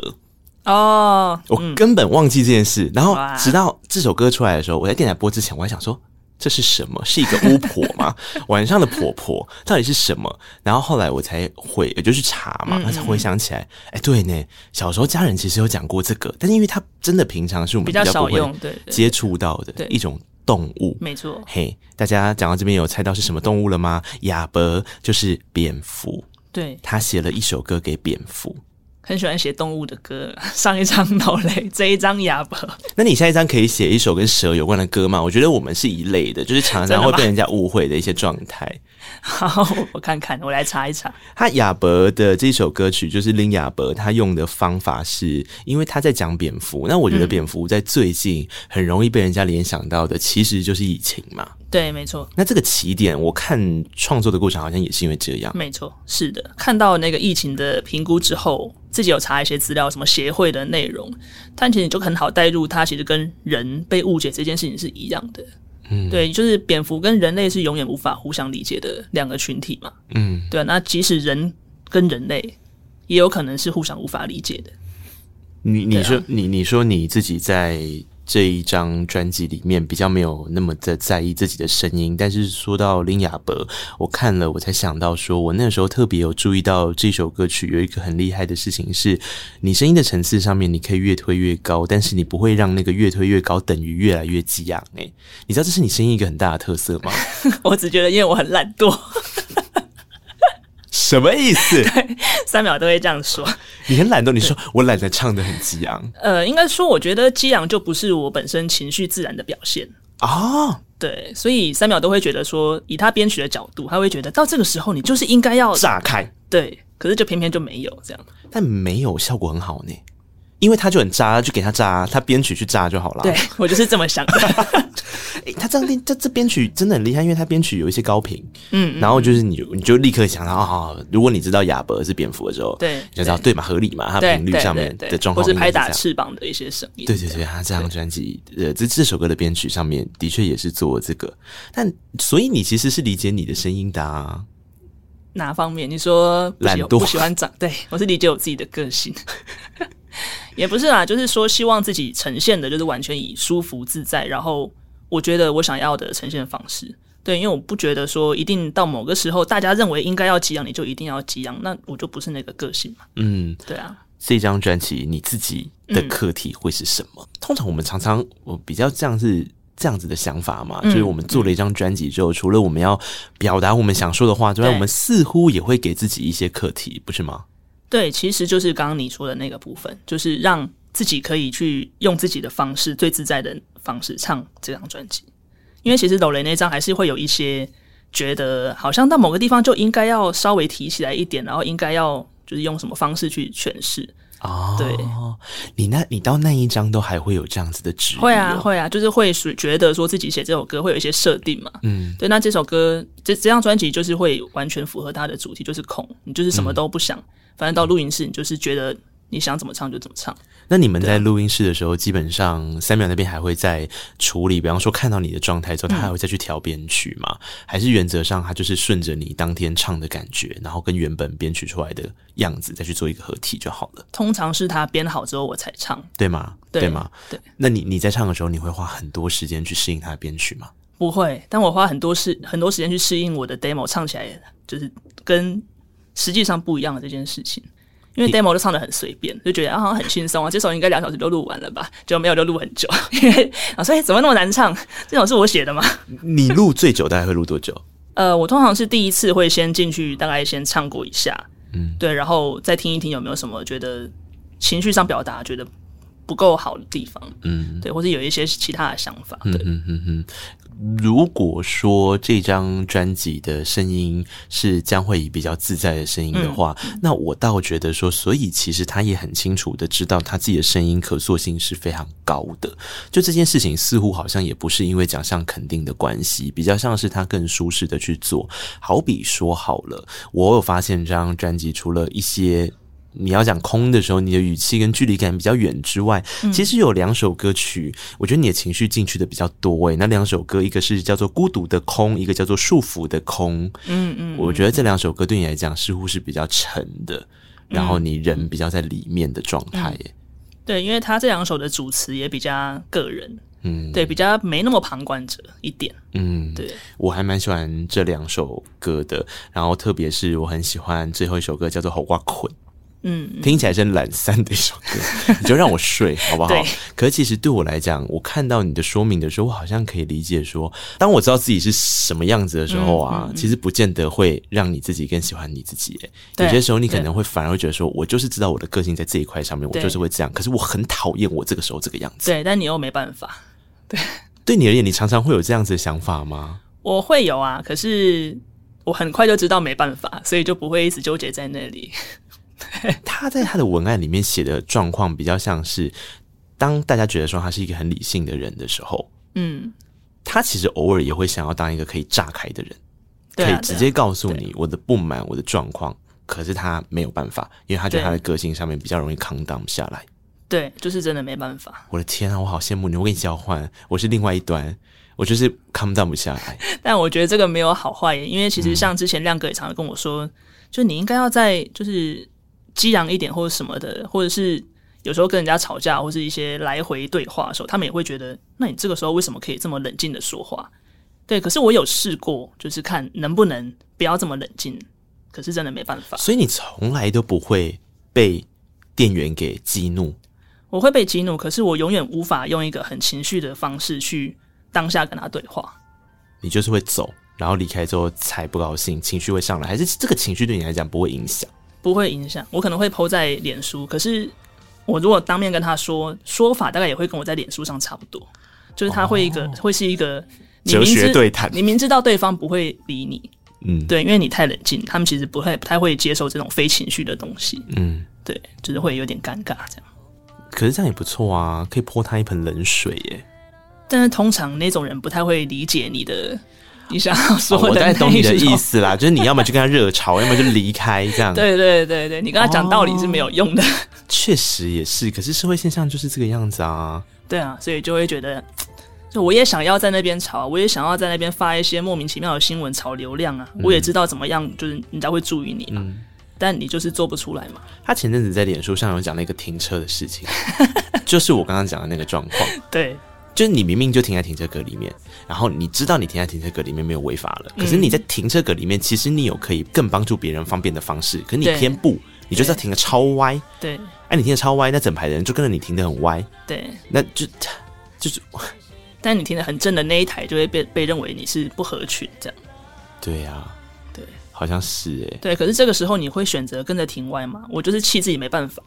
哦，我根本忘记这件事。然后直到这首歌出来的时候，我在电台播之前，我还想说这是什么？是一个巫婆吗？晚上的婆婆到底是什么？然后后来我才回，也就是查嘛，才回想起来，哎，对呢，小时候家人其实有讲过这个，但是因为他真的平常是我们比较少用，对，接触到的一种。动物没错，嘿，大家讲到这边有猜到是什么动物了吗？亚伯就是蝙蝠，对，他写了一首歌给蝙蝠。很喜欢写动物的歌，*laughs* 上一张脑雷，这一张哑伯。那你下一张可以写一首跟蛇有关的歌吗？我觉得我们是一类的，就是常常会被人家误会的一些状态。*laughs* 好，我看看，我来查一查。他哑伯的这首歌曲，就是林哑伯，他用的方法是因为他在讲蝙蝠。那我觉得蝙蝠在最近很容易被人家联想到的，其实就是疫情嘛。对，没错。那这个起点，我看创作的过程好像也是因为这样。没错，是的。看到那个疫情的评估之后，自己有查一些资料，什么协会的内容，但其实你就很好带入，它其实跟人被误解这件事情是一样的。嗯，对，就是蝙蝠跟人类是永远无法互相理解的两个群体嘛。嗯，对啊。那即使人跟人类，也有可能是互相无法理解的。你你说、啊、你你说你自己在。这一张专辑里面比较没有那么的在意自己的声音，但是说到林雅伯，我看了我才想到说，我那时候特别有注意到这首歌曲有一个很厉害的事情是，你声音的层次上面你可以越推越高，但是你不会让那个越推越高等于越来越激昂。诶，你知道这是你声音一个很大的特色吗？*laughs* *laughs* 我只觉得因为我很懒惰。什么意思？*laughs* 对，三秒都会这样说。你很懒惰，你说我懒得唱的很激昂。呃，应该说，我觉得激昂就不是我本身情绪自然的表现啊。哦、对，所以三秒都会觉得说，以他编曲的角度，他会觉得到这个时候你就是应该要炸开。对，可是就偏偏就没有这样，但没有效果很好呢。因为他就很渣，就给他渣，他编曲去渣就好了。对，*laughs* 我就是这么想的。欸、他这样编，这这编曲真的很厉害，因为他编曲有一些高频，嗯，然后就是你，你就立刻想到啊、哦，如果你知道亚伯是蝙蝠的时候，对，你就知道对嘛，合理嘛，它频率上面的状况，或是拍打翅膀的一些声音。对对对，他这张专辑，呃，这这首歌的编曲上面的确也是做这个，但所以你其实是理解你的声音的啊。哪方面？你说懒惰，不喜欢长？对，我是理解我自己的个性。*laughs* 也不是啦，就是说希望自己呈现的，就是完全以舒服自在，然后我觉得我想要的呈现方式。对，因为我不觉得说一定到某个时候，大家认为应该要激昂，你就一定要激昂，那我就不是那个个性嘛。嗯，对啊。这张专辑你自己的课题会是什么？嗯、通常我们常常我比较这样是这样子的想法嘛，嗯、就是我们做了一张专辑之后，嗯、除了我们要表达我们想说的话之外，我们似乎也会给自己一些课题，不是吗？对，其实就是刚刚你说的那个部分，就是让自己可以去用自己的方式，最自在的方式唱这张专辑。因为其实抖雷那张还是会有一些觉得，好像到某个地方就应该要稍微提起来一点，然后应该要就是用什么方式去诠释。哦，对，你那，你到那一张都还会有这样子的质疑？会啊，会啊，就是会觉得说自己写这首歌会有一些设定嘛。嗯，对，那这首歌这这张专辑就是会完全符合它的主题，就是空，你就是什么都不想。嗯反正到录音室，你就是觉得你想怎么唱就怎么唱。那你们在录音室的时候，基本上三秒那边还会再处理，比方说看到你的状态之后，他还会再去调编曲吗？嗯、还是原则上他就是顺着你当天唱的感觉，然后跟原本编曲出来的样子再去做一个合体就好了？通常是他编好之后我才唱，对吗？对，对吗？对。那你你在唱的时候，你会花很多时间去适应他的编曲吗？不会，但我花很多时很多时间去适应我的 demo 唱起来就是跟实际上不一样的这件事情。因为 demo 都唱的很随便，就觉得啊好像很轻松啊，这首应该两小时就录完了吧？结果没有，就录很久。因 *laughs* 为啊，所以怎么那么难唱？这首是我写的吗？你录最久大概会录多久？*laughs* 呃，我通常是第一次会先进去，大概先唱过一下，嗯，对，然后再听一听有没有什么觉得情绪上表达觉得不够好的地方，嗯，对，或者有一些其他的想法，对，嗯嗯嗯。如果说这张专辑的声音是将会以比较自在的声音的话，嗯，那我倒觉得说，所以其实他也很清楚的知道他自己的声音可塑性是非常高的。就这件事情，似乎好像也不是因为奖项肯定的关系，比较像是他更舒适的去做。好比说好了，我有发现这张专辑除了一些。你要讲空的时候，你的语气跟距离感比较远之外，嗯、其实有两首歌曲，我觉得你的情绪进去的比较多诶、欸。那两首歌，一个是叫做《孤独的空》，一个叫做《束缚的空》。嗯嗯，我觉得这两首歌对你来讲似乎是比较沉的，然后你人比较在里面的状态耶。对，因为他这两首的主词也比较个人，嗯，对，比较没那么旁观者一点。嗯，对，我还蛮喜欢这两首歌的，然后特别是我很喜欢最后一首歌，叫做《猴瓜捆》。嗯，听起来是懒散的一首歌，*laughs* 你就让我睡好不好？可是其实对我来讲，我看到你的说明的时候，我好像可以理解说，当我知道自己是什么样子的时候啊，嗯嗯、其实不见得会让你自己更喜欢你自己。有些时候你可能会反而会觉得说，我就是知道我的个性在这一块上面，我就是会这样。可是我很讨厌我这个时候这个样子。对，但你又没办法。对，对你而言，你常常会有这样子的想法吗？我会有啊，可是我很快就知道没办法，所以就不会一直纠结在那里。*laughs* 他在他的文案里面写的状况比较像是，当大家觉得说他是一个很理性的人的时候，嗯，他其实偶尔也会想要当一个可以炸开的人，可以直接告诉你我的不满、我的状况。可是他没有办法，因为他觉得他的个性上面比较容易 calm down 下来。对，就是真的没办法。我的天啊，我好羡慕你！我跟你交换，我是另外一端，我就是 calm down 不下来。*laughs* 但我觉得这个没有好坏，因为其实像之前亮哥也常常跟我说，嗯、就你应该要在就是。激昂一点或者什么的，或者是有时候跟人家吵架，或是一些来回对话的时候，他们也会觉得，那你这个时候为什么可以这么冷静的说话？对，可是我有试过，就是看能不能不要这么冷静，可是真的没办法。所以你从来都不会被店员给激怒？我会被激怒，可是我永远无法用一个很情绪的方式去当下跟他对话。你就是会走，然后离开之后才不高兴，情绪会上来，还是这个情绪对你来讲不会影响？不会影响，我可能会 po 在脸书。可是我如果当面跟他说，说法大概也会跟我在脸书上差不多，就是他会一个、哦、会是一个你明知哲学对谈，你明知道对方不会理你，嗯，对，因为你太冷静，他们其实不会不太会接受这种非情绪的东西，嗯，对，就是会有点尴尬这样。可是这样也不错啊，可以泼他一盆冷水耶。但是通常那种人不太会理解你的。你想要说我大概懂你的意思啦，就是你要么就跟他热吵，*laughs* 要么就离开这样。对对对对，你跟他讲道理是没有用的。确、哦、实也是，可是社会现象就是这个样子啊。对啊，所以就会觉得，就我也想要在那边吵，我也想要在那边发一些莫名其妙的新闻炒流量啊。嗯、我也知道怎么样，就是人家会注意你嘛。嗯、但你就是做不出来嘛。他前阵子在脸书上有讲那个停车的事情，*laughs* 就是我刚刚讲的那个状况。对。就是你明明就停在停车格里面，然后你知道你停在停车格里面没有违法了，可是你在停车格里面，其实你有可以更帮助别人方便的方式，可是你偏不，你就是要停的超歪。对，哎、啊，你停的超歪，那整排的人就跟着你停的很歪。对，那就就是，但你停的很正的那一台就会被被认为你是不合群这样。对呀、啊，对，好像是哎。对，可是这个时候你会选择跟着停歪吗？我就是气自己没办法。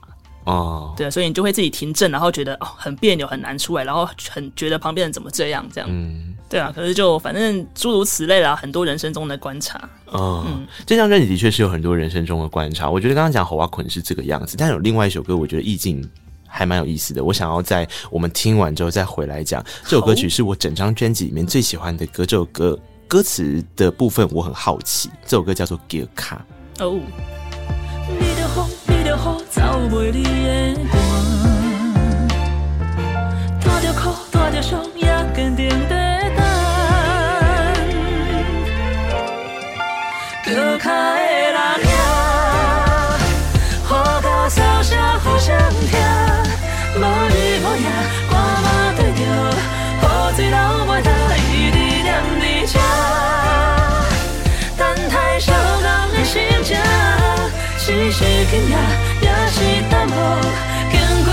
哦，对，所以你就会自己停正，然后觉得哦很别扭很难出来，然后很觉得旁边人怎么这样这样，嗯，对啊，可是就反正诸如此类啦，很多人生中的观察。哦、嗯，这张专辑的确是有很多人生中的观察。我觉得刚刚讲《猴娃捆》是这个样子，但有另外一首歌，我觉得意境还蛮有意思的。我想要在我们听完之后再回来讲这首歌曲，是我整张专辑里面最喜欢的歌。这首歌歌词的部分我很好奇，这首歌叫做《给卡》哦。你的红，你的红袂离的脚脚的人影，雨甲扫声互相听，无日无夜，汗嘛对着雨水流袂干，一直念你这。等待相共的心情，是是惊讶，也是淡薄经过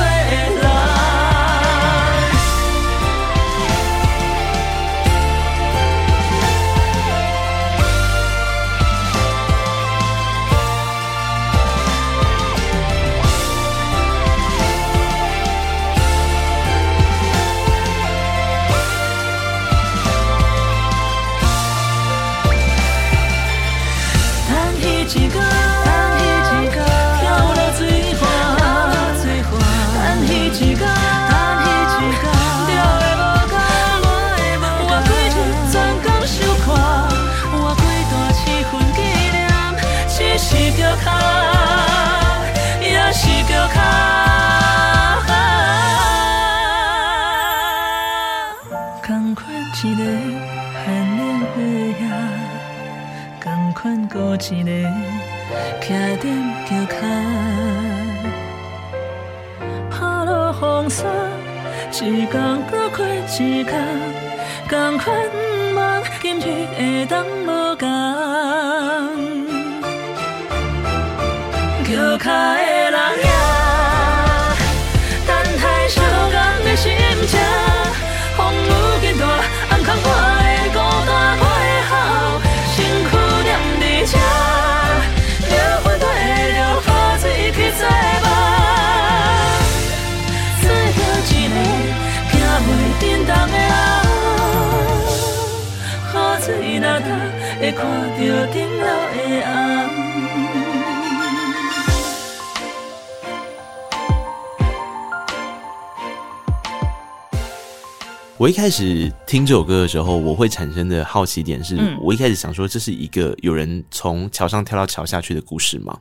一个徛踮桥脚，抛落风沙，一天过过一天，同款梦，今日会当无同。桥脚的顶楼的暗。我一开始听这首歌的时候，我会产生的好奇点是，嗯、我一开始想说，这是一个有人从桥上跳到桥下去的故事吗？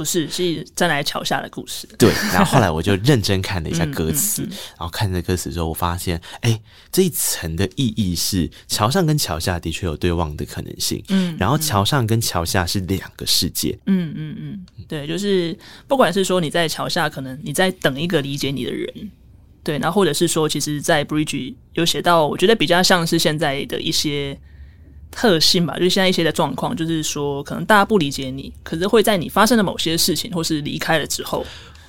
不是，是站在桥下的故事。对，然后后来我就认真看了一下歌词，嗯嗯嗯、然后看这歌词之后，我发现，哎，这一层的意义是，桥上跟桥下的确有对望的可能性。嗯，然后桥上跟桥下是两个世界。嗯嗯嗯，对，就是不管是说你在桥下，可能你在等一个理解你的人。对，然后或者是说，其实，在 Bridge 有写到，我觉得比较像是现在的一些特性吧，就是现在一些的状况，就是说，可能大家不理解你，可是会在你发生的某些事情，或是离开了之后，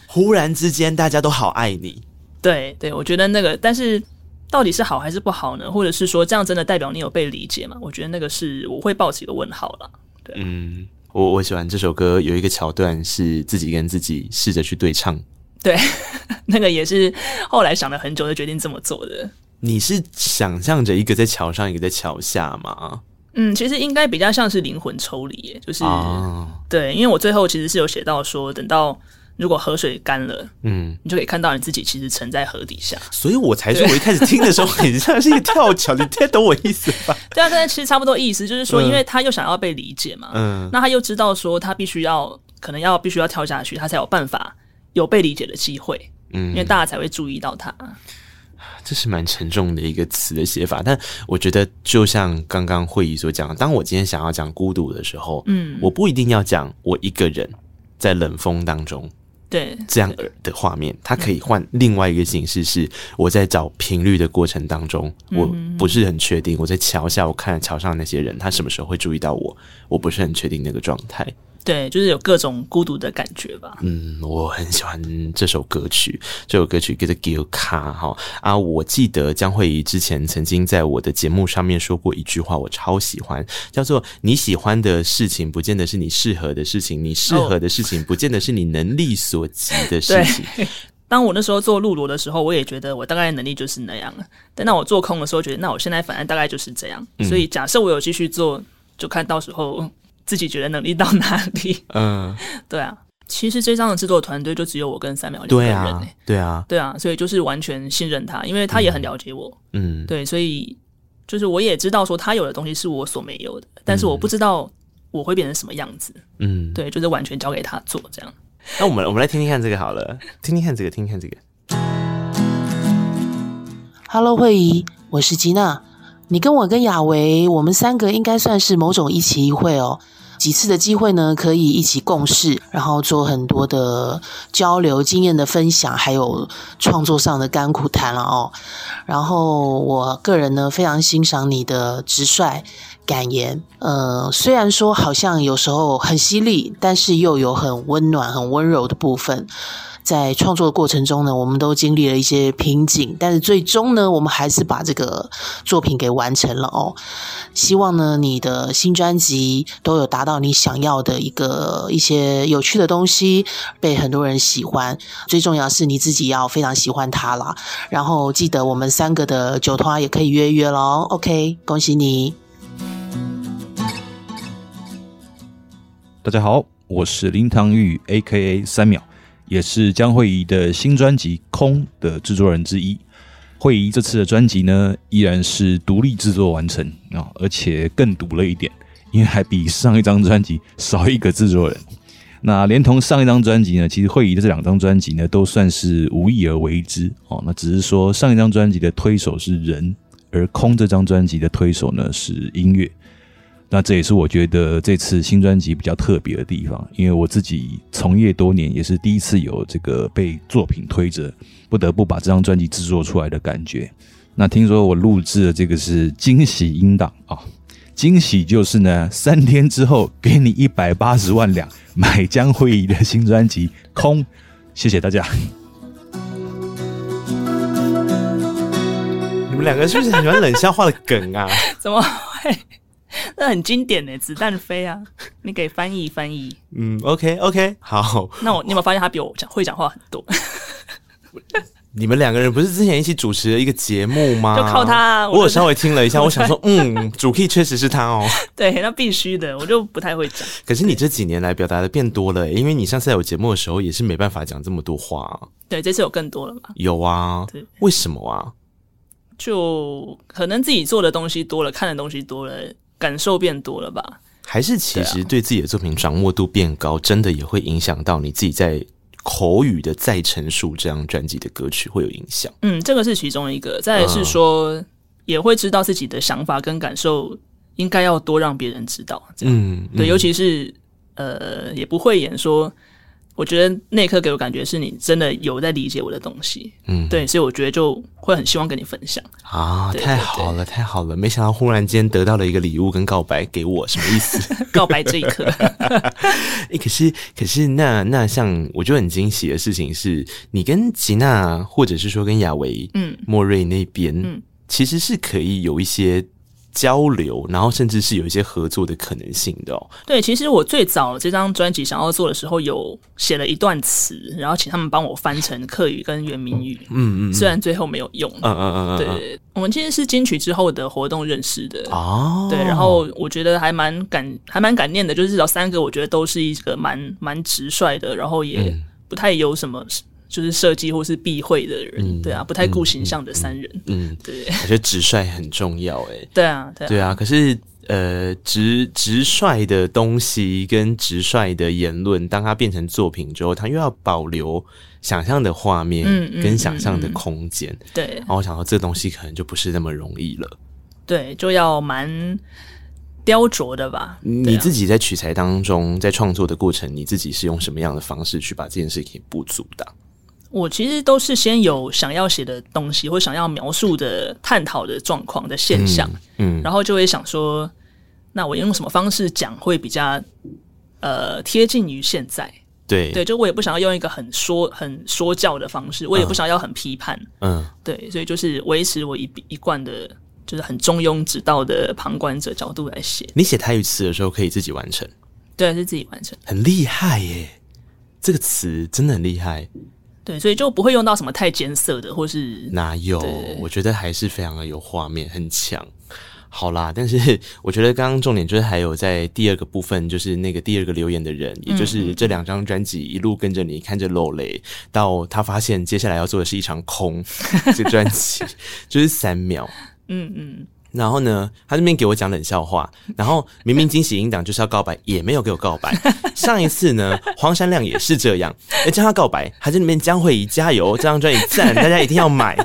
忽然之间大家都好爱你。对对，我觉得那个，但是到底是好还是不好呢？或者是说，这样真的代表你有被理解吗？我觉得那个是我会抱起一个问号了。对，嗯，我我喜欢这首歌，有一个桥段是自己跟自己试着去对唱。对，*laughs* 那个也是后来想了很久，就决定这么做的。你是想象着一个在桥上，一个在桥下吗？嗯，其实应该比较像是灵魂抽离耶，就是、哦、对，因为我最后其实是有写到说，等到如果河水干了，嗯，你就可以看到你自己其实沉在河底下。所以我才说，我一开始听的时候 *laughs* 很像是一个跳桥，你听懂我意思吧？*laughs* 对啊，但是其实差不多意思，就是说，因为他又想要被理解嘛，嗯，那他又知道说他必须要，可能要必须要跳下去，他才有办法。有被理解的机会，嗯，因为大家才会注意到他。这是蛮沉重的一个词的写法，但我觉得就像刚刚会议所讲的，当我今天想要讲孤独的时候，嗯，我不一定要讲我一个人在冷风当中，对。这样的画面，它可以换另外一个形式，是我在找频率的过程当中，我不是很确定我在桥下，我看桥上那些人，他什么时候会注意到我，我不是很确定那个状态。对，就是有各种孤独的感觉吧。嗯，我很喜欢这首歌曲，这首歌曲叫做《Gil 卡》哈啊！我记得江慧仪之前曾经在我的节目上面说过一句话，我超喜欢，叫做“你喜欢的事情，不见得是你适合的事情；你适合的事情，不见得是你能力所及的事情。*laughs* ”对，当我那时候做陆罗的时候，我也觉得我大概能力就是那样。但那我做空的时候，觉得那我现在反正大概就是这样。嗯、所以假设我有继续做，就看到时候。自己觉得能力到哪里？嗯，*laughs* 对啊，其实这张的制作团队就只有我跟三秒两个人、欸，对啊，对啊，对啊，所以就是完全信任他，因为他也很了解我，嗯，对，所以就是我也知道说他有的东西是我所没有的，但是我不知道我会变成什么样子，嗯，对，就是完全交给他做这样。那我们我们来听听看这个好了，听听看这个，听听看这个。Hello，慧仪，我是吉娜。你跟我跟雅维，我们三个应该算是某种一期一会哦。几次的机会呢，可以一起共事，然后做很多的交流、经验的分享，还有创作上的甘苦谈了哦。然后我个人呢，非常欣赏你的直率、感言。呃，虽然说好像有时候很犀利，但是又有很温暖、很温柔的部分。在创作的过程中呢，我们都经历了一些瓶颈，但是最终呢，我们还是把这个作品给完成了哦。希望呢，你的新专辑都有达到你想要的一个一些有趣的东西，被很多人喜欢。最重要是你自己要非常喜欢它啦。然后记得我们三个的酒托也可以约约喽。OK，恭喜你！大家好，我是林唐玉，AKA 三秒。也是江慧仪的新专辑《空》的制作人之一。慧仪这次的专辑呢，依然是独立制作完成啊，而且更独了一点，因为还比上一张专辑少一个制作人。那连同上一张专辑呢，其实慧仪的这两张专辑呢，都算是无意而为之哦。那只是说上一张专辑的推手是人，而《空》这张专辑的推手呢是音乐。那这也是我觉得这次新专辑比较特别的地方，因为我自己从业多年，也是第一次有这个被作品推着，不得不把这张专辑制作出来的感觉。那听说我录制的这个是惊喜音档啊，惊喜就是呢，三天之后给你一百八十万两买江慧仪的新专辑《空》，谢谢大家。你们两个是不是很喜欢冷笑话的梗啊？*laughs* 怎么会？*laughs* 那很经典的子弹飞啊！你给翻译翻译。嗯，OK OK，好。那我你有没有发现他比我讲会讲话很多？*laughs* 你们两个人不是之前一起主持了一个节目吗？就靠他。我有稍微听了一下，*laughs* 我想说，嗯，主 key 确实是他哦。对，那必须的，我就不太会讲。可是你这几年来表达的变多了，因为你上次有节目的时候也是没办法讲这么多话。对，这次有更多了吗？有啊。对，为什么啊？就可能自己做的东西多了，看的东西多了。感受变多了吧？还是其实对自己的作品掌握度变高，真的也会影响到你自己在口语的再陈述这张专辑的歌曲会有影响。嗯，这个是其中一个。再来是说，也会知道自己的想法跟感受，应该要多让别人知道。这样，嗯，对，尤其是呃，也不会演说。我觉得那一刻给我感觉是你真的有在理解我的东西，嗯，对，所以我觉得就会很希望跟你分享啊，太好了，太好了！没想到忽然间得到了一个礼物跟告白给我，什么意思？*laughs* 告白这一刻，哎、欸，可是可是那那像我觉得很惊喜的事情是，你跟吉娜或者是说跟亚维，嗯，莫瑞那边，嗯，其实是可以有一些。交流，然后甚至是有一些合作的可能性的哦。对，其实我最早这张专辑想要做的时候，有写了一段词，然后请他们帮我翻成客语跟原民语。嗯嗯，虽然最后没有用。嗯嗯嗯嗯。对，我们其实是金曲之后的活动认识的哦。对，然后我觉得还蛮感还蛮感念的，就是至少三个，我觉得都是一个蛮蛮直率的，然后也不太有什么。就是设计或是避讳的人，嗯、对啊，不太顾形象的三人，嗯，嗯 *laughs* 对，我觉得直率很重要，哎，*laughs* 对啊，对啊，对啊。可是，呃，直直率的东西跟直率的言论，当它变成作品之后，它又要保留想象的画面，跟想象的空间，嗯嗯嗯嗯，对。然后我想说，这东西可能就不是那么容易了，对，就要蛮雕琢的吧。你自己在取材当中，在创作的过程，你自己是用什么样的方式去把这件事情补足的？我其实都是先有想要写的东西，或想要描述的、探讨的状况的现象，嗯，嗯，然后就会想说，那我用什么方式讲会比较呃贴近于现在？对对，就我也不想要用一个很说很说教的方式，我也不想要很批判，嗯，对，所以就是维持我一一贯的，就是很中庸之道的旁观者角度来写。你写台语词的时候可以自己完成？对，是自己完成，很厉害耶！这个词真的很厉害。对，所以就不会用到什么太艰涩的，或是哪有？我觉得还是非常的有画面，很强。好啦，*laughs* 但是我觉得刚刚重点就是还有在第二个部分，就是那个第二个留言的人，嗯、也就是这两张专辑一路跟着你看着漏雷，到他发现接下来要做的是一场空，*laughs* 这专辑就是三秒。嗯嗯，然后呢，他那边给我讲冷笑话，*laughs* 然后明明惊喜音档就是要告白，也没有给我告白。*laughs* 上一次呢，黄山亮也是这样，哎，叫他告白，还在那边江蕙怡加油，这张专辑赞，*laughs* 大家一定要买。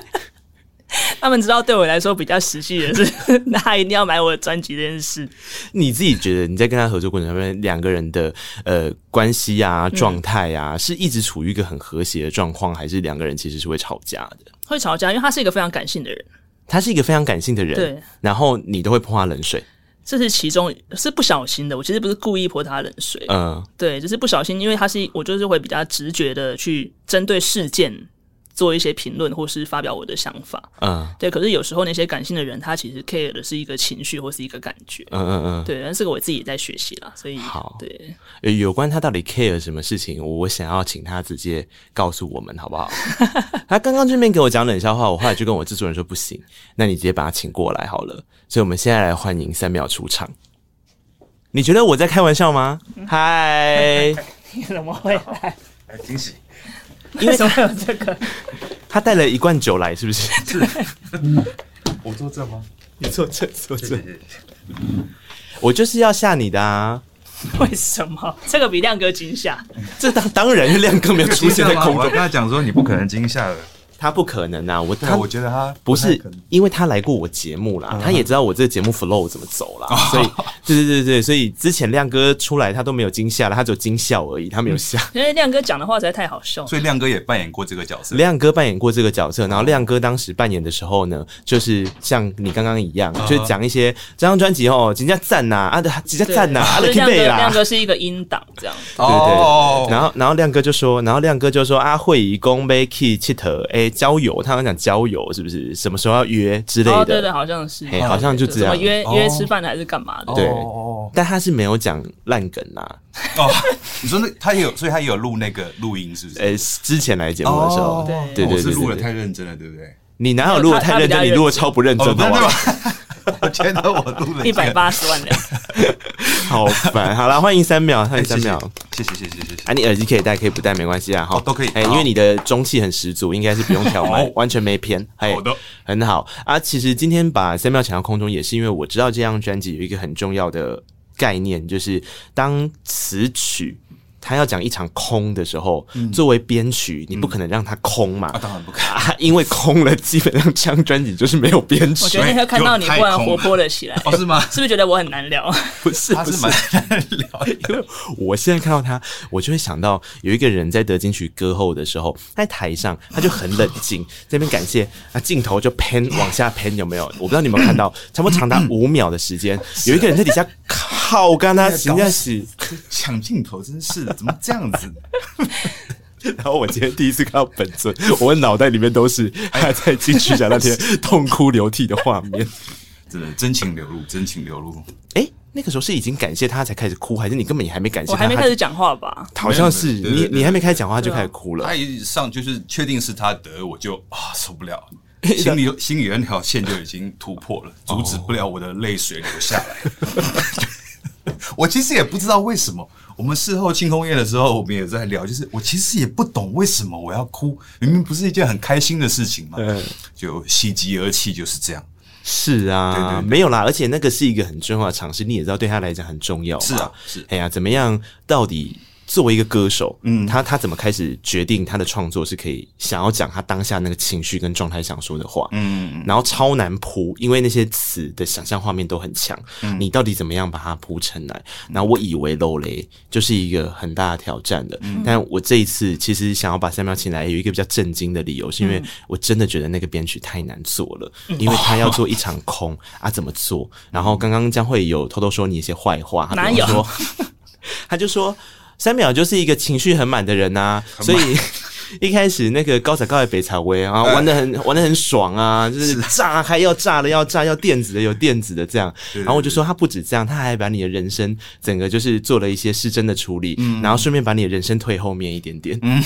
他们知道对我来说比较实际的是，那他一定要买我的专辑这件事。你自己觉得你在跟他合作过程中，两个人的呃关系啊、状态啊，是一直处于一个很和谐的状况，还是两个人其实是会吵架的？会吵架，因为他是一个非常感性的人。他是一个非常感性的人，对。然后你都会泼他冷水，这是其中是不小心的。我其实不是故意泼他冷水，嗯，对，就是不小心，因为他是我就是会比较直觉的去针对事件。做一些评论或是发表我的想法，嗯，对。可是有时候那些感性的人，他其实 care 的是一个情绪或是一个感觉，嗯嗯嗯，对。但这个我自己也在学习啦，所以好，对。有关他到底 care 什么事情，我想要请他直接告诉我们好不好？*laughs* 他刚刚这边给我讲冷笑话，我后来就跟我制作人说不行，那你直接把他请过来好了。所以我们现在来欢迎三秒出场。你觉得我在开玩笑吗？嗨，你 *laughs* 怎么会来来？惊喜。*laughs* 因为什么有这个？*laughs* 他带了一罐酒来，是不是？是。*laughs* 我坐这吗？你坐这，坐这。我就是要吓你的啊！为什么？这个比亮哥惊吓。这当当然，亮哥没有出现在空中。我跟他讲说，你不可能惊吓了。他不可能啊！我他我觉得他不是，因为他来过我节目啦，他也知道我这个节目 flow 怎么走啦，所以对对对对，所以之前亮哥出来他都没有惊吓了，他只有惊笑而已，他没有吓。*laughs* 因为亮哥讲的话实在太好笑，所以亮哥也扮演过这个角色。亮哥扮演过这个角色，然后亮哥当时扮演的时候呢，就是像你刚刚一样，就是讲一些这张专辑哦，人家赞呐啊，人家赞呐，啊，亮哥亮哥是一个音档这样，对对，然后然后亮哥就说，然后亮哥就说啊，会以公杯 key 七头哎交友，他。讲交友是不是？什么时候要约之类的？哦，对对，好像是，好像就这样约约吃饭还是干嘛的？对，但他是没有讲烂梗呐。哦，你说那他也有，所以他也有录那个录音，是不是？呃，之前来节目的时候，对对对，是录的太认真了，对不对？你哪有录的太认真？你录的超不认真的吗？我觉得我录了一百八十万人。*laughs* 好烦，好了，欢迎三秒，欢迎三秒，谢谢谢谢谢谢。啊，你耳机可以戴，可以不戴，没关系啊，好，都可以。哎，因为你的中气很十足，应该是不用调麦，完全没偏。好的，很好啊。其实今天把三秒抢到空中，也是因为我知道这张专辑有一个很重要的概念，就是当词曲。他要讲一场空的时候，作为编曲，你不可能让他空嘛？当然不可能，因为空了，基本上这张专辑就是没有编曲。我觉得他看到你忽然活泼了起来，哦，是吗？是不是觉得我很难聊？*laughs* 不是，不是蛮难聊。*laughs* 因为我现在看到他，我就会想到有一个人在得金曲歌后的时候，在台上他就很冷静，*laughs* 这边感谢啊，镜头就偏往下偏，有没有？我不知道你有没有看到，差不多长达五秒的时间，有一个人在底下靠，我跟他人家是抢镜头，真是的。怎么这样子？*laughs* 然后我今天第一次看到本尊，我脑袋里面都是他在金曲奖那天痛哭流涕的画面，*laughs* 真的真情流露，真情流露。哎、欸，那个时候是已经感谢他才开始哭，还是你根本也还没感谢他？我还没开始讲话吧？好像是你，你还没开始讲话就开始哭了。他一上就是确定是他得，我就啊受不了，*laughs* 心里心里那条线就已经突破了，阻止不了我的泪水流下来。我其实也不知道为什么，我们事后庆功宴的时候，我们也在聊，就是我其实也不懂为什么我要哭，明明不是一件很开心的事情嘛，就喜极而泣就是这样。是啊，对对对，没有啦，而且那个是一个很重要的尝试，你也知道对他来讲很重要。是啊，是，哎呀，怎么样？到底？作为一个歌手，嗯，他他怎么开始决定他的创作是可以想要讲他当下那个情绪跟状态想说的话，嗯，然后超难铺，因为那些词的想象画面都很强，嗯，你到底怎么样把它铺成来？然后我以为漏雷就是一个很大的挑战的，嗯，但我这一次其实想要把三秒请来，有一个比较震惊的理由，是因为我真的觉得那个编曲太难做了，因为他要做一场空啊，怎么做？然后刚刚将会有偷偷说你一些坏话，他比如说，*laughs* 他就说。三秒就是一个情绪很满的人呐、啊，所以。一开始那个高彩高在北彩威啊，玩的很玩的很爽啊，就是炸开要炸了要炸要电子的有电子的这样，然后我就说他不止这样，他还把你的人生整个就是做了一些失真的处理，然后顺便把你的人生退后面一点点，嗯，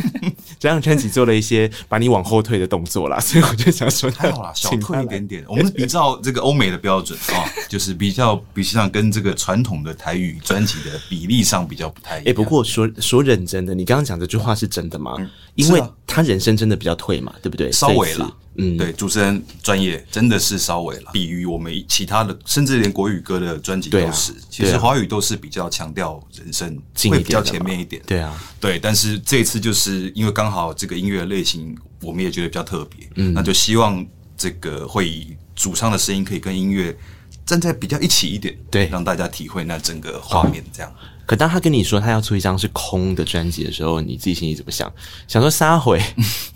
*laughs* 这样专辑做了一些把你往后退的动作啦，*laughs* 所以我就想说太好了，*laughs* 小退一点点，我们比照这个欧美的标准啊，就是比较比较上跟这个传统的台语专辑的比例上比较不太一样。哎，不过说说认真的，你刚刚讲这句话是真的吗？因为他人生真的比较退嘛，对不对？稍微这一次啦，嗯，对，主持人专业真的是稍微了，比于我们其他的，甚至连国语歌的专辑都是。其实华语都是比较强调人生，会比较前面一点。对啊，对，但是这一次就是因为刚好这个音乐类型，我们也觉得比较特别，嗯，那就希望这个会以主唱的声音可以跟音乐站在比较一起一点，对。让大家体会那整个画面这样。可当他跟你说他要出一张是空的专辑的时候，你自己心里怎么想？想说撒回，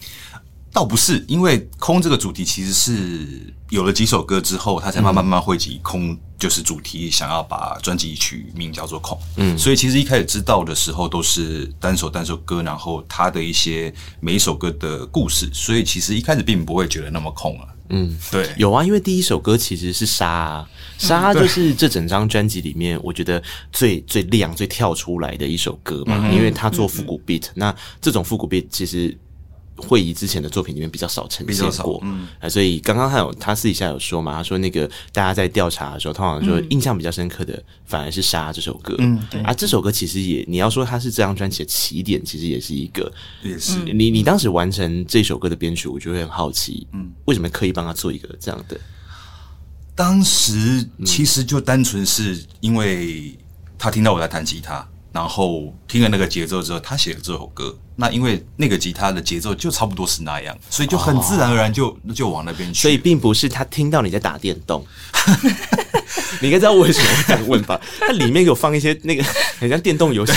*laughs* 倒不是，因为空这个主题其实是有了几首歌之后，他才慢慢慢慢汇集空就是主题，想要把专辑取名叫做空。嗯，所以其实一开始知道的时候都是单首单首歌，然后他的一些每一首歌的故事，所以其实一开始并不会觉得那么空了。嗯，对，有啊，因为第一首歌其实是沙、啊，沙就是这整张专辑里面我觉得最最亮、最跳出来的一首歌嘛，因为他做复古 beat，那这种复古 beat 其实。会以之前的作品里面比较少呈现过，嗯啊，所以刚刚他有他私底下有说嘛，他说那个大家在调查的时候，通常说印象比较深刻的反而是《沙》这首歌，嗯，对啊，这首歌其实也你要说它是这张专辑的起点，其实也是一个，也是。你你当时完成这首歌的编曲，我就会很好奇，嗯，为什么刻意帮他做一个这样的？当时其实就单纯是因为他听到我在弹吉他，然后听了那个节奏之后，他写了这首歌。那因为那个吉他的节奏就差不多是那样，所以就很自然而然就、*laughs* 哦、就往那边去。所以并不是他听到你在打电动，*laughs* 你应该知道为什么会这样问吧？它里面有放一些那个很像电动游戏，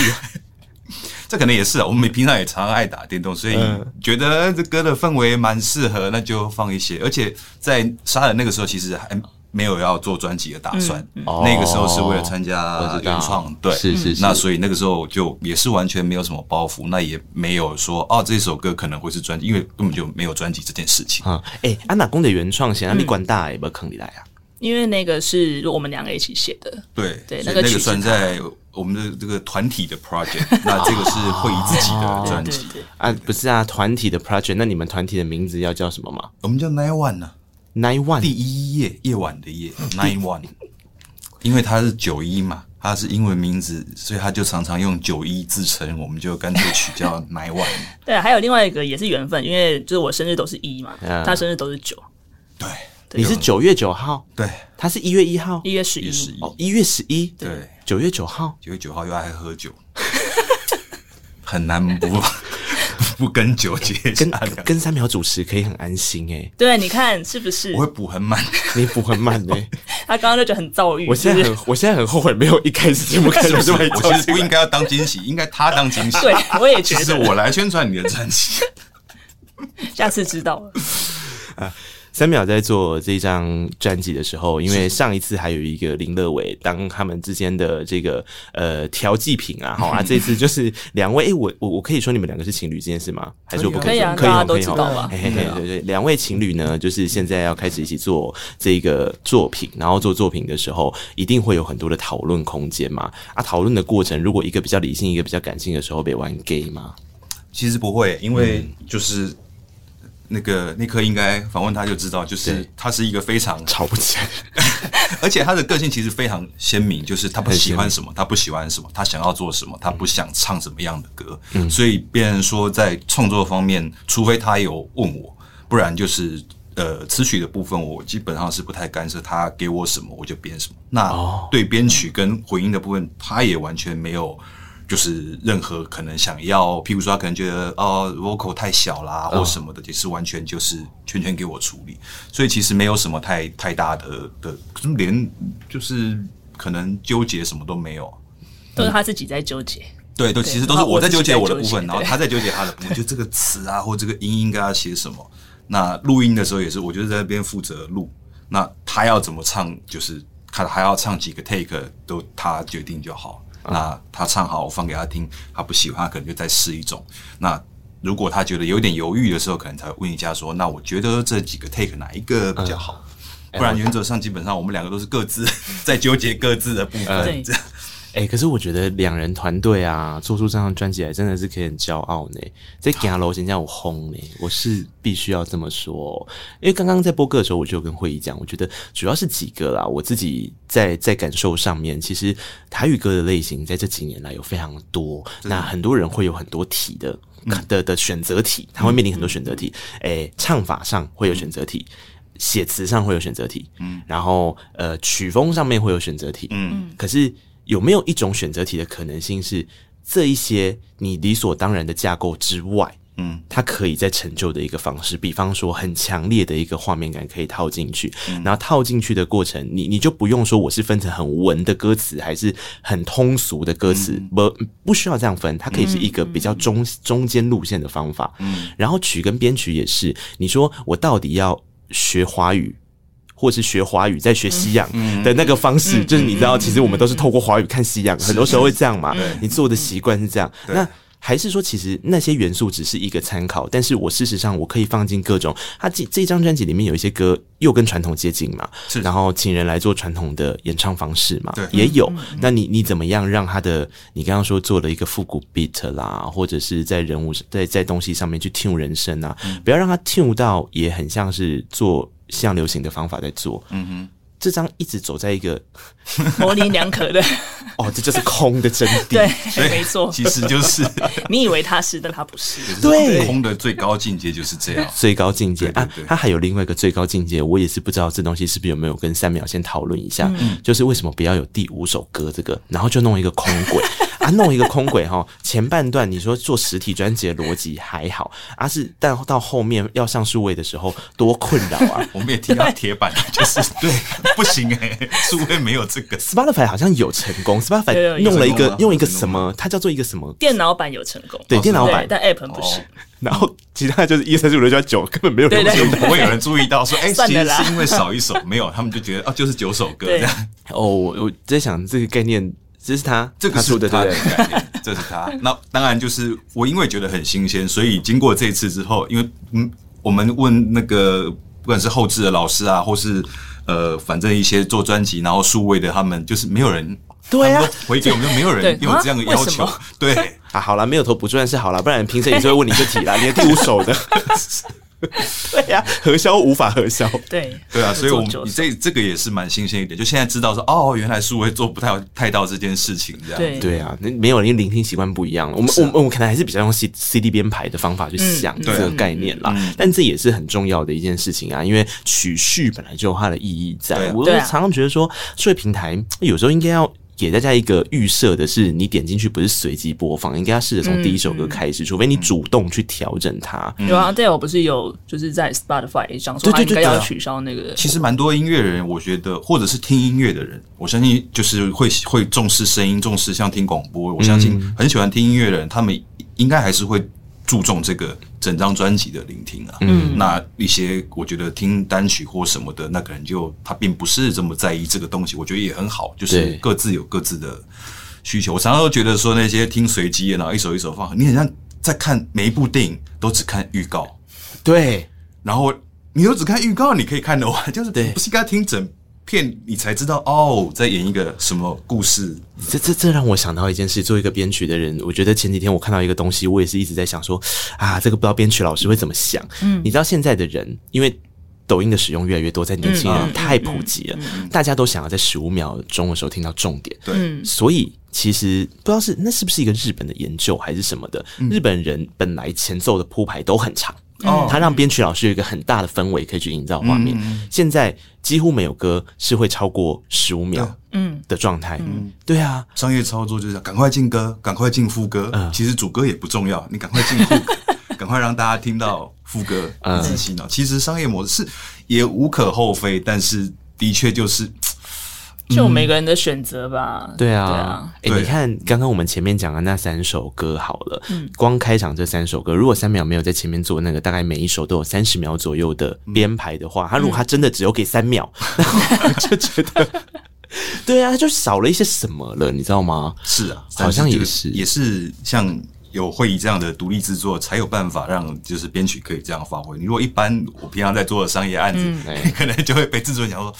这可能也是啊。我们平常也常常爱打电动，所以觉得这歌的氛围蛮适合，那就放一些。而且在杀人那个时候，其实还。没有要做专辑的打算，嗯、那个时候是为了参加原创，对，是是是。那所以那个时候就也是完全没有什么包袱，那也没有说哦这首歌可能会是专辑，因为根本就没有专辑这件事情。啊、嗯，哎、欸，安娜公的原创写，你管大也不坑你来啊？因为那个是我们两个一起写的，对对，那个那个算在我们的这个团体的 project，那这个是会议自己的 *laughs* 专辑啊，不是啊，团体的 project，那你们团体的名字要叫什么吗？我们叫 Nine One 呢。Nine One 第一夜夜晚的夜，Nine One，因为他是九一嘛，他是英文名字，所以他就常常用九一自称，我们就干脆取叫 *laughs* Nine One。对，还有另外一个也是缘分，因为就是我生日都是一嘛，他生日都是九。对，你是九月九号，对，他是一月一号，一月十一，哦，一月十一，对，九月九号，九月九号又爱喝酒，*laughs* 很难不。*laughs* 不跟九姐，跟跟三秒主持可以很安心哎、欸。对，你看是不是？我会补很慢，你补很慢哎、欸。*laughs* 他刚刚就觉得很躁郁。我现在很，我现在很后悔没有一开始节目开始 *laughs* 我其实不应该要当惊喜，应该他当惊喜。对，我也觉得。是我来宣传你的专辑。*laughs* 下次知道了。啊。三秒在做这张专辑的时候，因为上一次还有一个林乐伟当他们之间的这个呃调剂品啊，好啊，*laughs* 这次就是两位，我我我可以说你们两个是情侣这件事吗？还是我不可以？可以啊，可以大家都知道吧？嘿嘿嘿，对对，两位情侣呢，就是现在要开始一起做这个作品，然后做作品的时候，一定会有很多的讨论空间嘛。啊，讨论的过程，如果一个比较理性，一个比较感性的时候，被玩 gay 吗？其实不会，因为就是。那个那颗应该访问他就知道，就是他是一个非常吵不起来，*laughs* 而且他的个性其实非常鲜明，就是他不喜欢什么，他不喜欢什么，他想要做什么，他不想唱什么样的歌。嗯，所以别人说在创作方面，除非他有问我，不然就是呃词曲的部分，我基本上是不太干涉，他给我什么我就编什么。那对编曲跟混音的部分，他也完全没有。就是任何可能想要，譬如说他可能觉得哦，vocal 太小啦，或什么的，也是完全就是全权给我处理，所以其实没有什么太太大的的，连就是可能纠结什么都没有，都是他自己在纠结。对，都其实都是我在纠结我的部分，然后他在纠结他的部分，就这个词啊，或这个音应该要写什么。那录音的时候也是，我就是在那边负责录，那他要怎么唱，就是他还要唱几个 take，都他决定就好。那他唱好，我放给他听。他不喜欢，他可能就再试一种。那如果他觉得有点犹豫的时候，可能才会问一下说：“那我觉得这几个 take 哪一个比较好？”不然原则上基本上我们两个都是各自 *laughs* 在纠结各自的部分。这样哎、欸，可是我觉得两人团队啊，做出这张专辑来真的是可以很骄傲呢。在顶楼现在我轰呢，我是必须要这么说。因为刚刚在播歌的时候，我就跟慧仪讲，我觉得主要是几个啦。我自己在在感受上面，其实台语歌的类型在这几年来有非常多，那很多人会有很多题的、嗯、的的选择题，他会面临很多选择题。哎、欸，唱法上会有选择题。写词上会有选择题，嗯，然后呃曲风上面会有选择题，嗯，可是有没有一种选择题的可能性是这一些你理所当然的架构之外，嗯，它可以再成就的一个方式，比方说很强烈的一个画面感可以套进去，嗯，然后套进去的过程，你你就不用说我是分成很文的歌词还是很通俗的歌词，不，嗯，不需要这样分，它可以是一个比较中中间路线的方法，嗯，然后曲跟编曲也是，你说我到底要。学华语，或是学华语在学西洋的那个方式，嗯、就是你知道，其实我们都是透过华语看西洋，很多时候会这样嘛。你做的习惯是这样，那还是说，其实那些元素只是一个参考，但是我事实上我可以放进各种。他这这张专辑里面有一些歌又跟传统接近嘛，然后请人来做传统的演唱方式嘛，也有。那你你怎么样让他的？你刚刚说做了一个复古 beat 啦，或者是在人物在在东西上面去 tune 人生啊，不要让他 tune 到也很像是做像流行的方法在做。嗯哼。这张一直走在一个模棱两可的 *laughs* 哦，这就是空的真谛。对，没错，其实就是 *laughs* 你以为他是，但他不是。对，空的最高境界就是这样。最高境界啊，他还有另外一个最高境界，我也是不知道这东西是不是有没有跟三秒先讨论一下，就是为什么不要有第五首歌这个，然后就弄一个空轨。啊，弄一个空轨哈，*laughs* 前半段你说做实体专辑的逻辑还好，而、啊、是但到后面要上数位的时候多困扰啊！*laughs* 我们也听到铁板，就是对，不行哎、欸，*laughs* 数位没有这个。Spotify 好像有成功，Spotify 弄了一个用一个什么，它叫做一个什么电脑版有成功，对，电脑版，但 App 不是。然后其他就是一三四五六七八九，根本没有人对对对，不会有人注意到说，哎、欸，其实是因为少一首，没有，他们就觉得哦，就是九首歌这样。哦，我在想这个概念。这是他，这个是他的概念，这是他。那当然就是我，因为觉得很新鲜，所以经过这次之后，因为嗯，我们问那个不管是后置的老师啊，或是呃，反正一些做专辑然后数位的，他们就是没有人，对啊，回给我们就没有人有这样的要求，对啊，好了，没有头不赚是好了，不然评审也是会问你这题啦，*laughs* 你的第五首的。*laughs* *laughs* 对呀、啊，核销无法核销。对对啊，所以我们你这这个也是蛮新鲜一点，就现在知道说哦，原来数位做不太太到这件事情这样。对对啊，那没有人聆听习惯不一样了，我们、啊、我们我们可能还是比较用 C C D 编排的方法去想这个概念啦。嗯、但这也是很重要的一件事情啊，因为曲序本来就有它的意义在。啊、我常常觉得说，数位平台有时候应该要。给大家一个预设的是，你点进去不是随机播放，应该要试着从第一首歌开始，除非你主动去调整它。有啊，Dale 不是有就是在 Spotify 上说他应该要取消那个。其实蛮多音乐人，我觉得或者是听音乐的人，我相信就是会会重视声音，重视像听广播。我相信很喜欢听音乐的人，他们应该还是会注重这个。整张专辑的聆听啊，嗯，那一些我觉得听单曲或什么的，那可能就他并不是这么在意这个东西，我觉得也很好，就是各自有各自的需求。我常常都觉得说那些听随机，然后一首一首放，你很像在看每一部电影都只看预告，对，然后你又只看预告，你可以看的话，就是不是应该听整。片你才知道哦，在演一个什么故事？这这这让我想到一件事。作为一个编曲的人，我觉得前几天我看到一个东西，我也是一直在想说啊，这个不知道编曲老师会怎么想。嗯，你知道现在的人，因为抖音的使用越来越多，在年轻人太普及了，大家都想要在十五秒钟的时候听到重点。对，所以其实不知道是那是不是一个日本的研究还是什么的，日本人本来前奏的铺排都很长。哦，他让编曲老师有一个很大的氛围可以去营造画面。嗯、现在几乎没有歌是会超过十五秒，嗯的状态。嗯，对啊，商业操作就是赶快进歌，赶快进副歌。嗯，其实主歌也不重要，你赶快进副歌，*laughs* 赶快让大家听到副歌，自己洗脑。其实商业模式是也无可厚非，但是的确就是。就每个人的选择吧。嗯、对啊，哎，你看刚刚我们前面讲的那三首歌好了，嗯，光开场这三首歌，如果三秒没有在前面做那个，大概每一首都有三十秒左右的编排的话，他、嗯、如果他真的只有给三秒，然后我就觉得，对啊，就少了一些什么了，你知道吗？是啊，好像也是，也是像。有会以这样的独立制作，才有办法让就是编曲可以这样发挥。你如果一般我平常在做的商业案子，嗯、*laughs* 可能就会被制作人讲说：“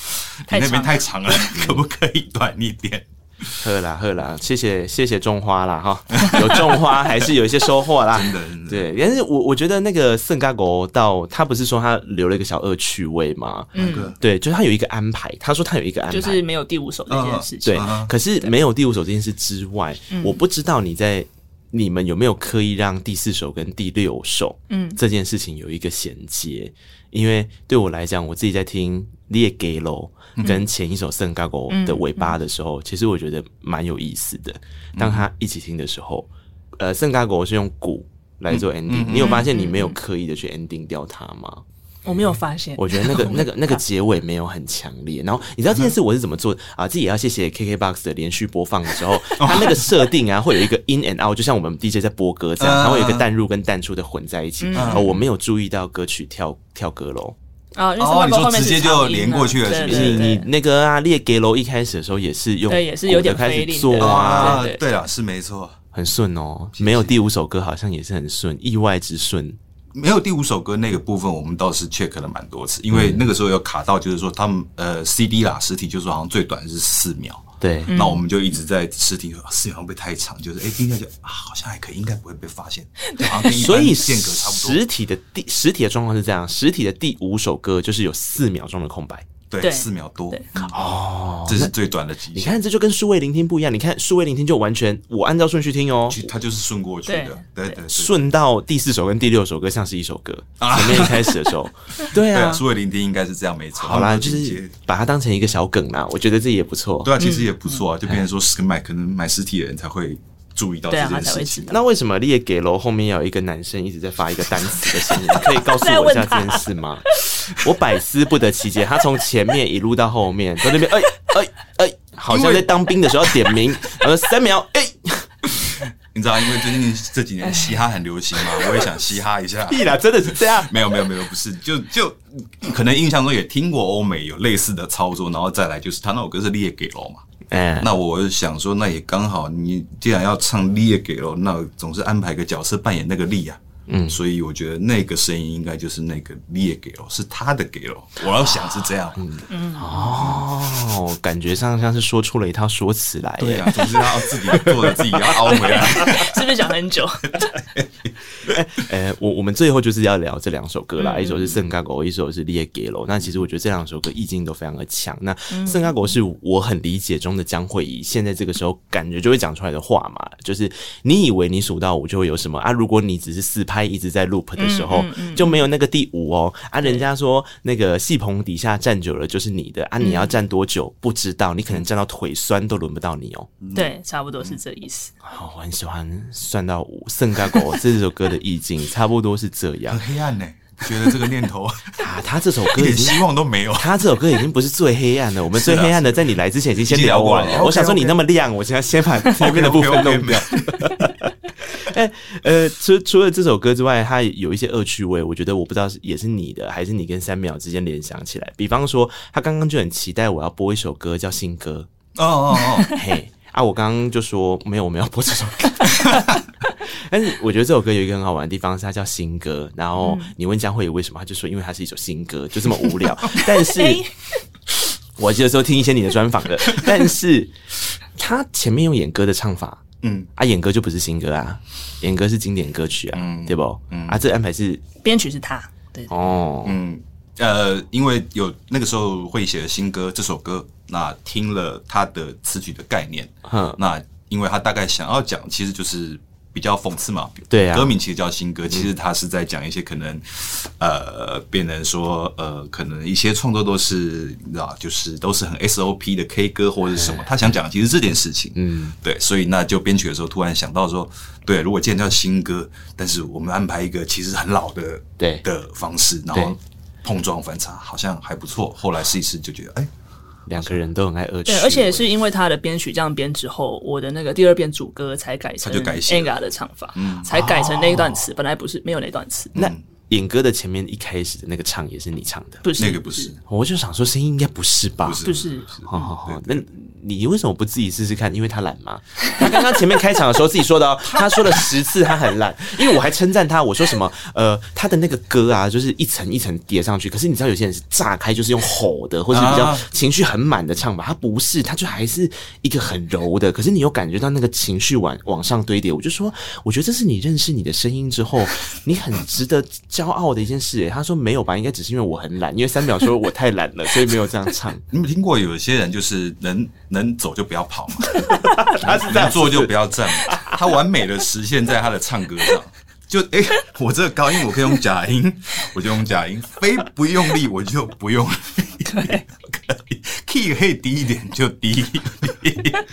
你那边太长了，*laughs* 可不可以短一点？” *laughs* 喝啦喝啦，谢谢谢谢种花啦哈，有种花还是有一些收获啦。真的，真的对，但是我我觉得那个圣嘎狗到他不是说他留了一个小恶趣味吗？嗯，对，就是他有一个安排，他说他有一个安排，就是没有第五首这件事情。对，可是没有第五首这件事之外，我不知道你在你们有没有刻意让第四首跟第六首，嗯，这件事情有一个衔接，因为对我来讲，我自己在听列给喽。跟前一首《圣嘎狗》的尾巴的时候，嗯。嗯、其实我觉得蛮有意思的。当他一起听的时候，呃，《圣嘎狗》是用鼓来做 ending，、你有发现你没有刻意的去 ending 掉它吗？我没有发现。我觉得那个、*laughs* 那个、那个结尾没有很强烈。然后你知道这件事我是怎么做啊？自己也要谢谢 KKBOX 的连续播放的时候，*laughs* 它那个设定啊，会有一个 in and out，就像我们 DJ 在播歌这样，它会有一个淡入跟淡出的混在一起。哦，我没有注意到歌曲跳跳歌喽。哦，哦，你说直接就连过去了，是不是？你你那个啊，列给楼一开始的时候也是用，对，也是有点开始做啊，对了，是没错，很顺哦。没有第五首歌好像也是很顺，意外之顺。没有第五首歌那个部分，我们倒是 check 了蛮多次，因为那个时候有卡到，就是说他们呃 CD 啦，实体就是说好像最短是四秒。对，那我们就一直在实体四秒会不会太长？就是哎，听下去啊，好像还可以，应该不会被发现。所以间隔差不多。实体的第实体的状况是这样，实体的第五首歌就是有四秒钟的空白。对，四秒多哦，这是最短的极限。你看，这就跟数位聆听不一样。你看，数位聆听就完全我按照顺序听哦，它就是顺过去的，对对，顺到第四首跟第六首歌像是一首歌。前面一开始的时候，*laughs* 对啊，数位聆听应该是这样没错。好啦，就是把它当成一个小梗啦，我觉得这也不错。对啊，其实也不错啊，就变成说，十个麦可能买实体的人才会。注意到这件事情，那为什么列给楼后面有一个男生一直在发一个单词的声音？可以告诉我一下 *laughs* 这件事吗？我百思不得其解。他从前面一路到后面，在那边 *laughs* 哎哎哎，好像在当兵的时候点名，呃，三秒哎，*laughs* 你知道，因为最近这几年嘻哈很流行嘛，我也想嘻哈一下。屁啦，真的是这样？没有没有没有，不是，就就可能印象中也听过欧美有类似的操作，然后再来就是他那首歌是列给楼嘛。哎，那我想说，那也刚好，你既然要唱列给了，那总是安排个角色扮演那个力啊。嗯，所以我觉得那个声音应该就是那个列给了，是他的给了。我要想是这样，嗯嗯哦，感觉上像是说出了一套说辞来。对啊，总是要自己做的，自己要凹回来，*laughs* 是不是讲很久？*laughs* 哎，哎，我我们最后就是要聊这两首歌啦，一首是圣嘎狗，一首是列给了。那其实我觉得这两首歌意境都非常的强。那圣嘎狗是我很理解中的江蕙怡，现在这个时候感觉就会讲出来的话嘛，就是你以为你数到五就会有什么啊？如果你只是四拍。一直在 loop 的时候，就没有那个第五哦。啊，人家说那个戏棚底下站久了就是你的啊，你要站多久不知道，你可能站到腿酸都轮不到你哦。对，差不多是这意思。好，我很喜欢算到五。圣嘎狗这首歌的意境差不多是这样。很黑暗呢，觉得这个念头 *laughs* 啊，他这首歌一点希望都没有。他这首歌已经不是最黑暗的，我们最黑暗的在你来之前已经先聊完了。我想说你那么亮，我现在先把 *laughs* 前面的部分弄掉。*laughs* 哎、欸，呃，除除了这首歌之外，它有一些恶趣味，我觉得我不知道是也是你的，还是你跟三秒之间联想起来。比方说，他刚刚就很期待我要播一首歌叫新歌，哦哦哦，嘿，啊，我刚刚就说没有，我们要播这首歌。*laughs* 但是我觉得这首歌有一个很好玩的地方，是它叫新歌。然后你问江蕙怡为什么，他就说因为它是一首新歌，就这么无聊。*laughs* 但是，*laughs* 我记得说听一些你的专访的，但是他前面用演歌的唱法。嗯啊，演歌就不是新歌啊，演歌是经典歌曲啊，嗯、对不？嗯啊，这安排是编曲是他，对哦，嗯呃，因为有那个时候会写的新歌这首歌，那听了他的词曲的概念，嗯，那因为他大概想要讲，其实就是。比较讽刺嘛，对啊，歌名其实叫新歌，其实他是在讲一些可能，呃，变成说，呃，可能一些创作都是，你知道，就是都是很 SOP 的 K 歌或者是什么，他想讲其实这件事情，嗯，对，所以那就编曲的时候突然想到说，对，如果既然叫新歌，但是我们安排一个其实很老的对的方式，然后碰撞反差，好像还不错。后来试一试就觉得，哎。两个人都很爱恶趣味，对，而且是因为他的编曲这样编之后，我的那个第二遍主歌才改成 Anga 的唱法，嗯，才改成那一段词，本来不是没有那段词。那演歌的前面一开始的那个唱也是你唱的？不是那个不是，我就想说声音应该不是吧？不是不是，好好好，那你为什么不自己试试看？因为他懒吗？他刚刚前面开场的时候自己说的哦，*laughs* 他说了十次他很懒，因为我还称赞他，我说什么？呃，他的那个歌啊，就是一层一层叠上去。可是你知道有些人是炸开，就是用吼的，或是比较情绪很满的唱法，他不是，他就还是一个很柔的。可是你又感觉到那个情绪往往上堆叠。我就说，我觉得这是你认识你的声音之后，你很值得骄傲的一件事。诶，他说没有吧？应该只是因为我很懒，因为三秒说我太懒了，所以没有这样唱。*laughs* 你们听过有些人就是能能走就不要跑嘛，*laughs* 他是这样坐就不要站嘛，他完美的实现在他的唱歌上。就哎、欸，*laughs* 我这个高音我可以用假音，*laughs* 我就用假音，非不用力我就不用力，对，*laughs* 可以，key 可以低一点就低一点。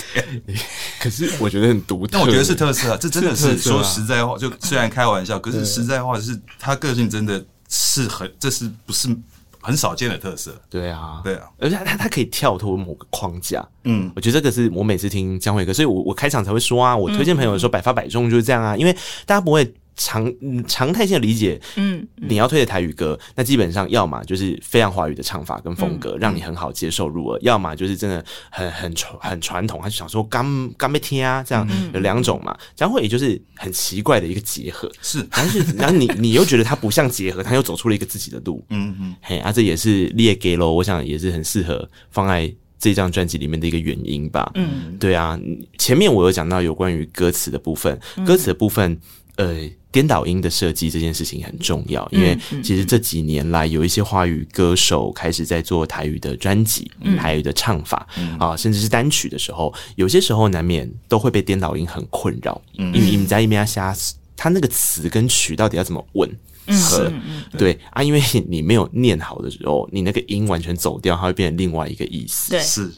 可是我觉得很独特，但我觉得是特色啊，这真的是说啊。实在话，就虽然开玩笑，可是实在话是他个性真的是很，这是不是很少见的特色？对啊，对啊，而且他他可以跳脱某个框架，嗯，我觉得这个是我每次听江伟哥，所以我我开场才会说啊，我推荐朋友的时候百发百中就是这样啊，因为大家不会。常嗯常态性的理解，嗯，你要推的台语歌，那基本上要么就是非常华语的唱法跟风格，让你很好接受入耳；要么就是真的很很传很传统，他就想说刚刚没听啊，这样有两种嘛。然后也就是很奇怪的一个结合，是，但是然后你你又觉得它不像结合，它又走出了一个自己的路，嗯嗯，嘿啊，这也是列给了，我想也是很适合放在这张专辑里面的一个原因吧。嗯，对啊，前面我有讲到有关于歌词的部分，歌词的部分，呃。颠倒音的设计这件事情很重要，因为其实这几年来有一些华语歌手开始在做台语的专辑、台语的唱法啊，甚至是单曲的时候，有些时候难免都会被颠倒音很困扰，因为你们在一边瞎，他那个词跟曲到底要怎么吻合？对啊，因为 *laughs* 你没有念好的时候，你那个音完全走掉，它会变成另外一个意思。对，是。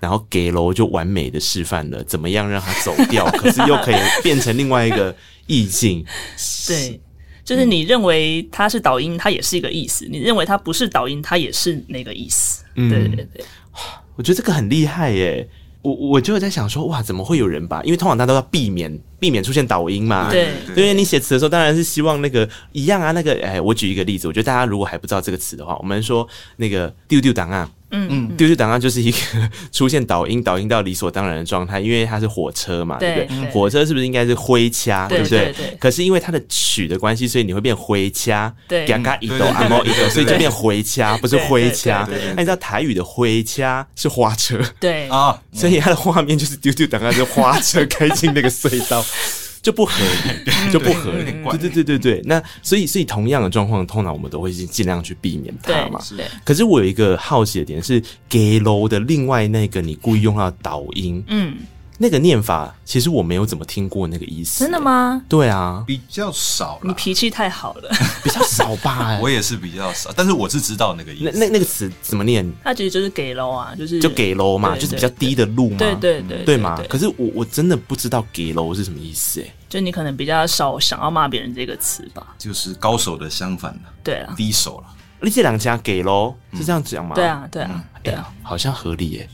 然后给楼就完美的示范了怎么样让它走掉，*laughs* 可是又可以变成另外一个。意境，*laughs* 对，就是你认为它是导音，它也是一个意思；你认为它不是导音，它也是那个意思。对对对，我觉得这个很厉害耶！我我就在想说，哇，怎么会有人把？因为通常大家都要避免避免出现倒音嘛。对，因为你写词的时候，当然是希望那个一样啊。那个，哎，我举一个例子，我觉得大家如果还不知道这个词的话，我们说那个丢丢档案。嗯嗯，丢丢档案就是一个出现导音，导音到理所当然的状态，因为它是火车嘛，对不对？火车是不是应该是灰掐，对不对？可是因为它的曲的关系，所以你会变灰掐，对，嘎嘎一抖，阿猫一抖，所以就变回掐，不是灰掐。那你知道台语的灰掐是花车，对啊，*laughs* 所以它的画面就是丢丢档案，是花车开进那个隧道。就不合理，就不合理。对对对对对，那所以所以同样的状况，通常我们都会尽量去避免它嘛。是。可是我有一个好奇的点是，给楼的另外那个你故意用到导音，嗯。那个念法，其实我没有怎么听过那个意思。真的吗？对啊，比较少。你脾气太好了，*laughs* 比较少吧？*laughs* 我也是比较少，但是我是知道那个意思。那那那个词怎么念？它其实就是给楼啊，就是就给楼嘛，就是比较低的路嘛。对对对，对嘛？可是我我真的不知道给楼是什么意思哎。就你可能比较少想要骂别人这个词吧？就是高手的相反了。对啊，低手了。你这两家给楼是这样讲吗？对啊，对啊，对啊，好像合理耶。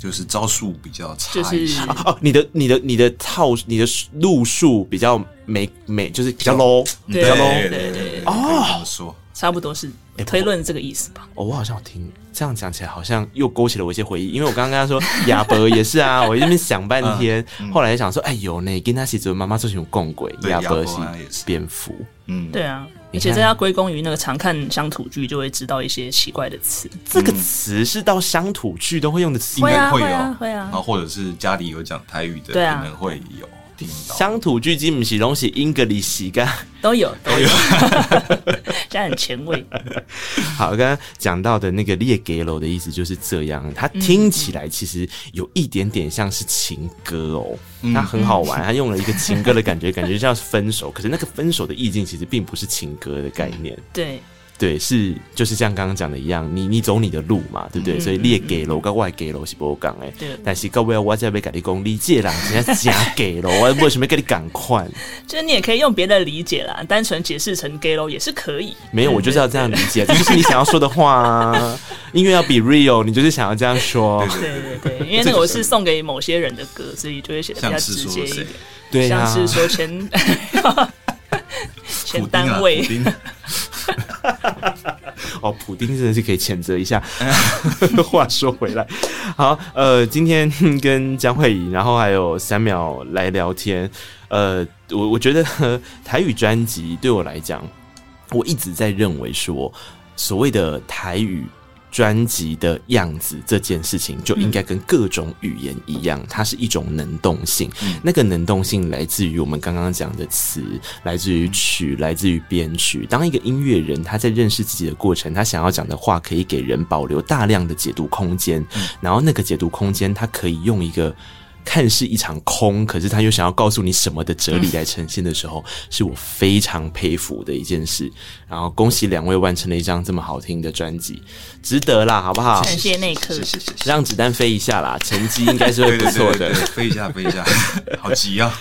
就是招数比较差一些哦，你的你的你的套你的路数比较没没，就是比较 low，比较 low，对对对哦，怎么说？差不多是推论这个意思吧。哦，我好像有听这样讲起来，好像又勾起了我一些回忆。因为我刚刚跟他说 *laughs* 亚伯也是啊，*laughs* 我一边想半天，后来想说，哎呦，那跟他写着妈妈做什么共轨？亚伯是蝙蝠，嗯，对啊。而且这要归功于那个常看乡土剧，就会知道一些奇怪的词。这个词是到乡土剧都会用的词，应该会有，会啊。然后或者是家里有讲台语的，可能会有听到。乡土剧基本是东西，English 干都有都有，这样很前卫。好，刚刚讲到的那个列给楼的意思就是这样，它听起来其实有一点点像是情歌哦。它很好玩，*laughs* 它用了一个情歌的感觉，感觉像是分手，可是那个分手的意境其实并不是情歌的概念。对对，是就是像刚刚讲的一样，你你走你的路嘛，对不对？所以列给楼跟外给楼是不讲哎。对。但是各位，我在被改立功理解啦，人家假给楼，我为什么跟你赶快？*laughs* 就是你也可以用别的理解啦，单纯解释成给楼也是可以。没有，我就是要这样理解，这就是你想要说的话啊。音乐要比 real，你就是想要这样说。对对对，因为那个我是送给某些人的歌，所以就会写的比较直接一点。对，像是说前 *laughs* 前单位。*laughs* 哦，普丁真的是可以谴责一下。*laughs* 话说回来，好，呃，今天跟江慧仪，然后还有三秒来聊天。呃，我我觉得 *laughs* 台语专辑对我来讲，我一直在认为说，所谓的台语。专辑的样子这件事情就应该跟各种语言一样，它是一种能动性。那个能动性来自于我们刚刚讲的词，来自于曲，来自于编曲。当一个音乐人他在认识自己的过程，他想要讲的话可以给人保留大量的解读空间，然后那个解读空间，他可以用一个。看似一场空，可是他又想要告诉你什么的哲理来呈现的时候，嗯、是我非常佩服的一件事。然后恭喜两位完成了一张这么好听的专辑，值得啦，好不好？感谢内克，谢。让子弹飞一下啦，成绩应该是会不错的。飞一下，飞一下，好急啊！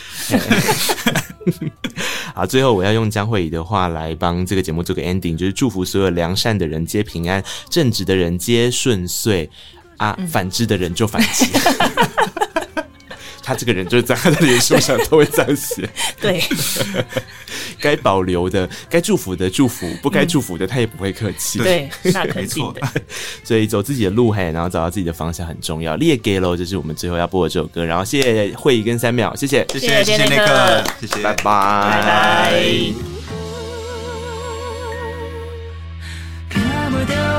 好，最后我要用江慧仪的话来帮这个节目做个 ending，就是祝福所有良善的人皆平安，正直的人皆顺遂啊，反之的人就反击。*laughs* 他这个人就是在他的脸书上都会这样写，*laughs* 对，*laughs* 该保留的、该祝福的祝福，不该祝福的他也不会客气，对，*laughs* 那肯定的。所以走自己的路，嘿，然后找到自己的方向很重要。列给喽，就是我们最后要播的这首歌。然后谢谢慧仪跟三秒，谢谢，谢谢，谢谢那个，谢谢，拜拜，拜拜。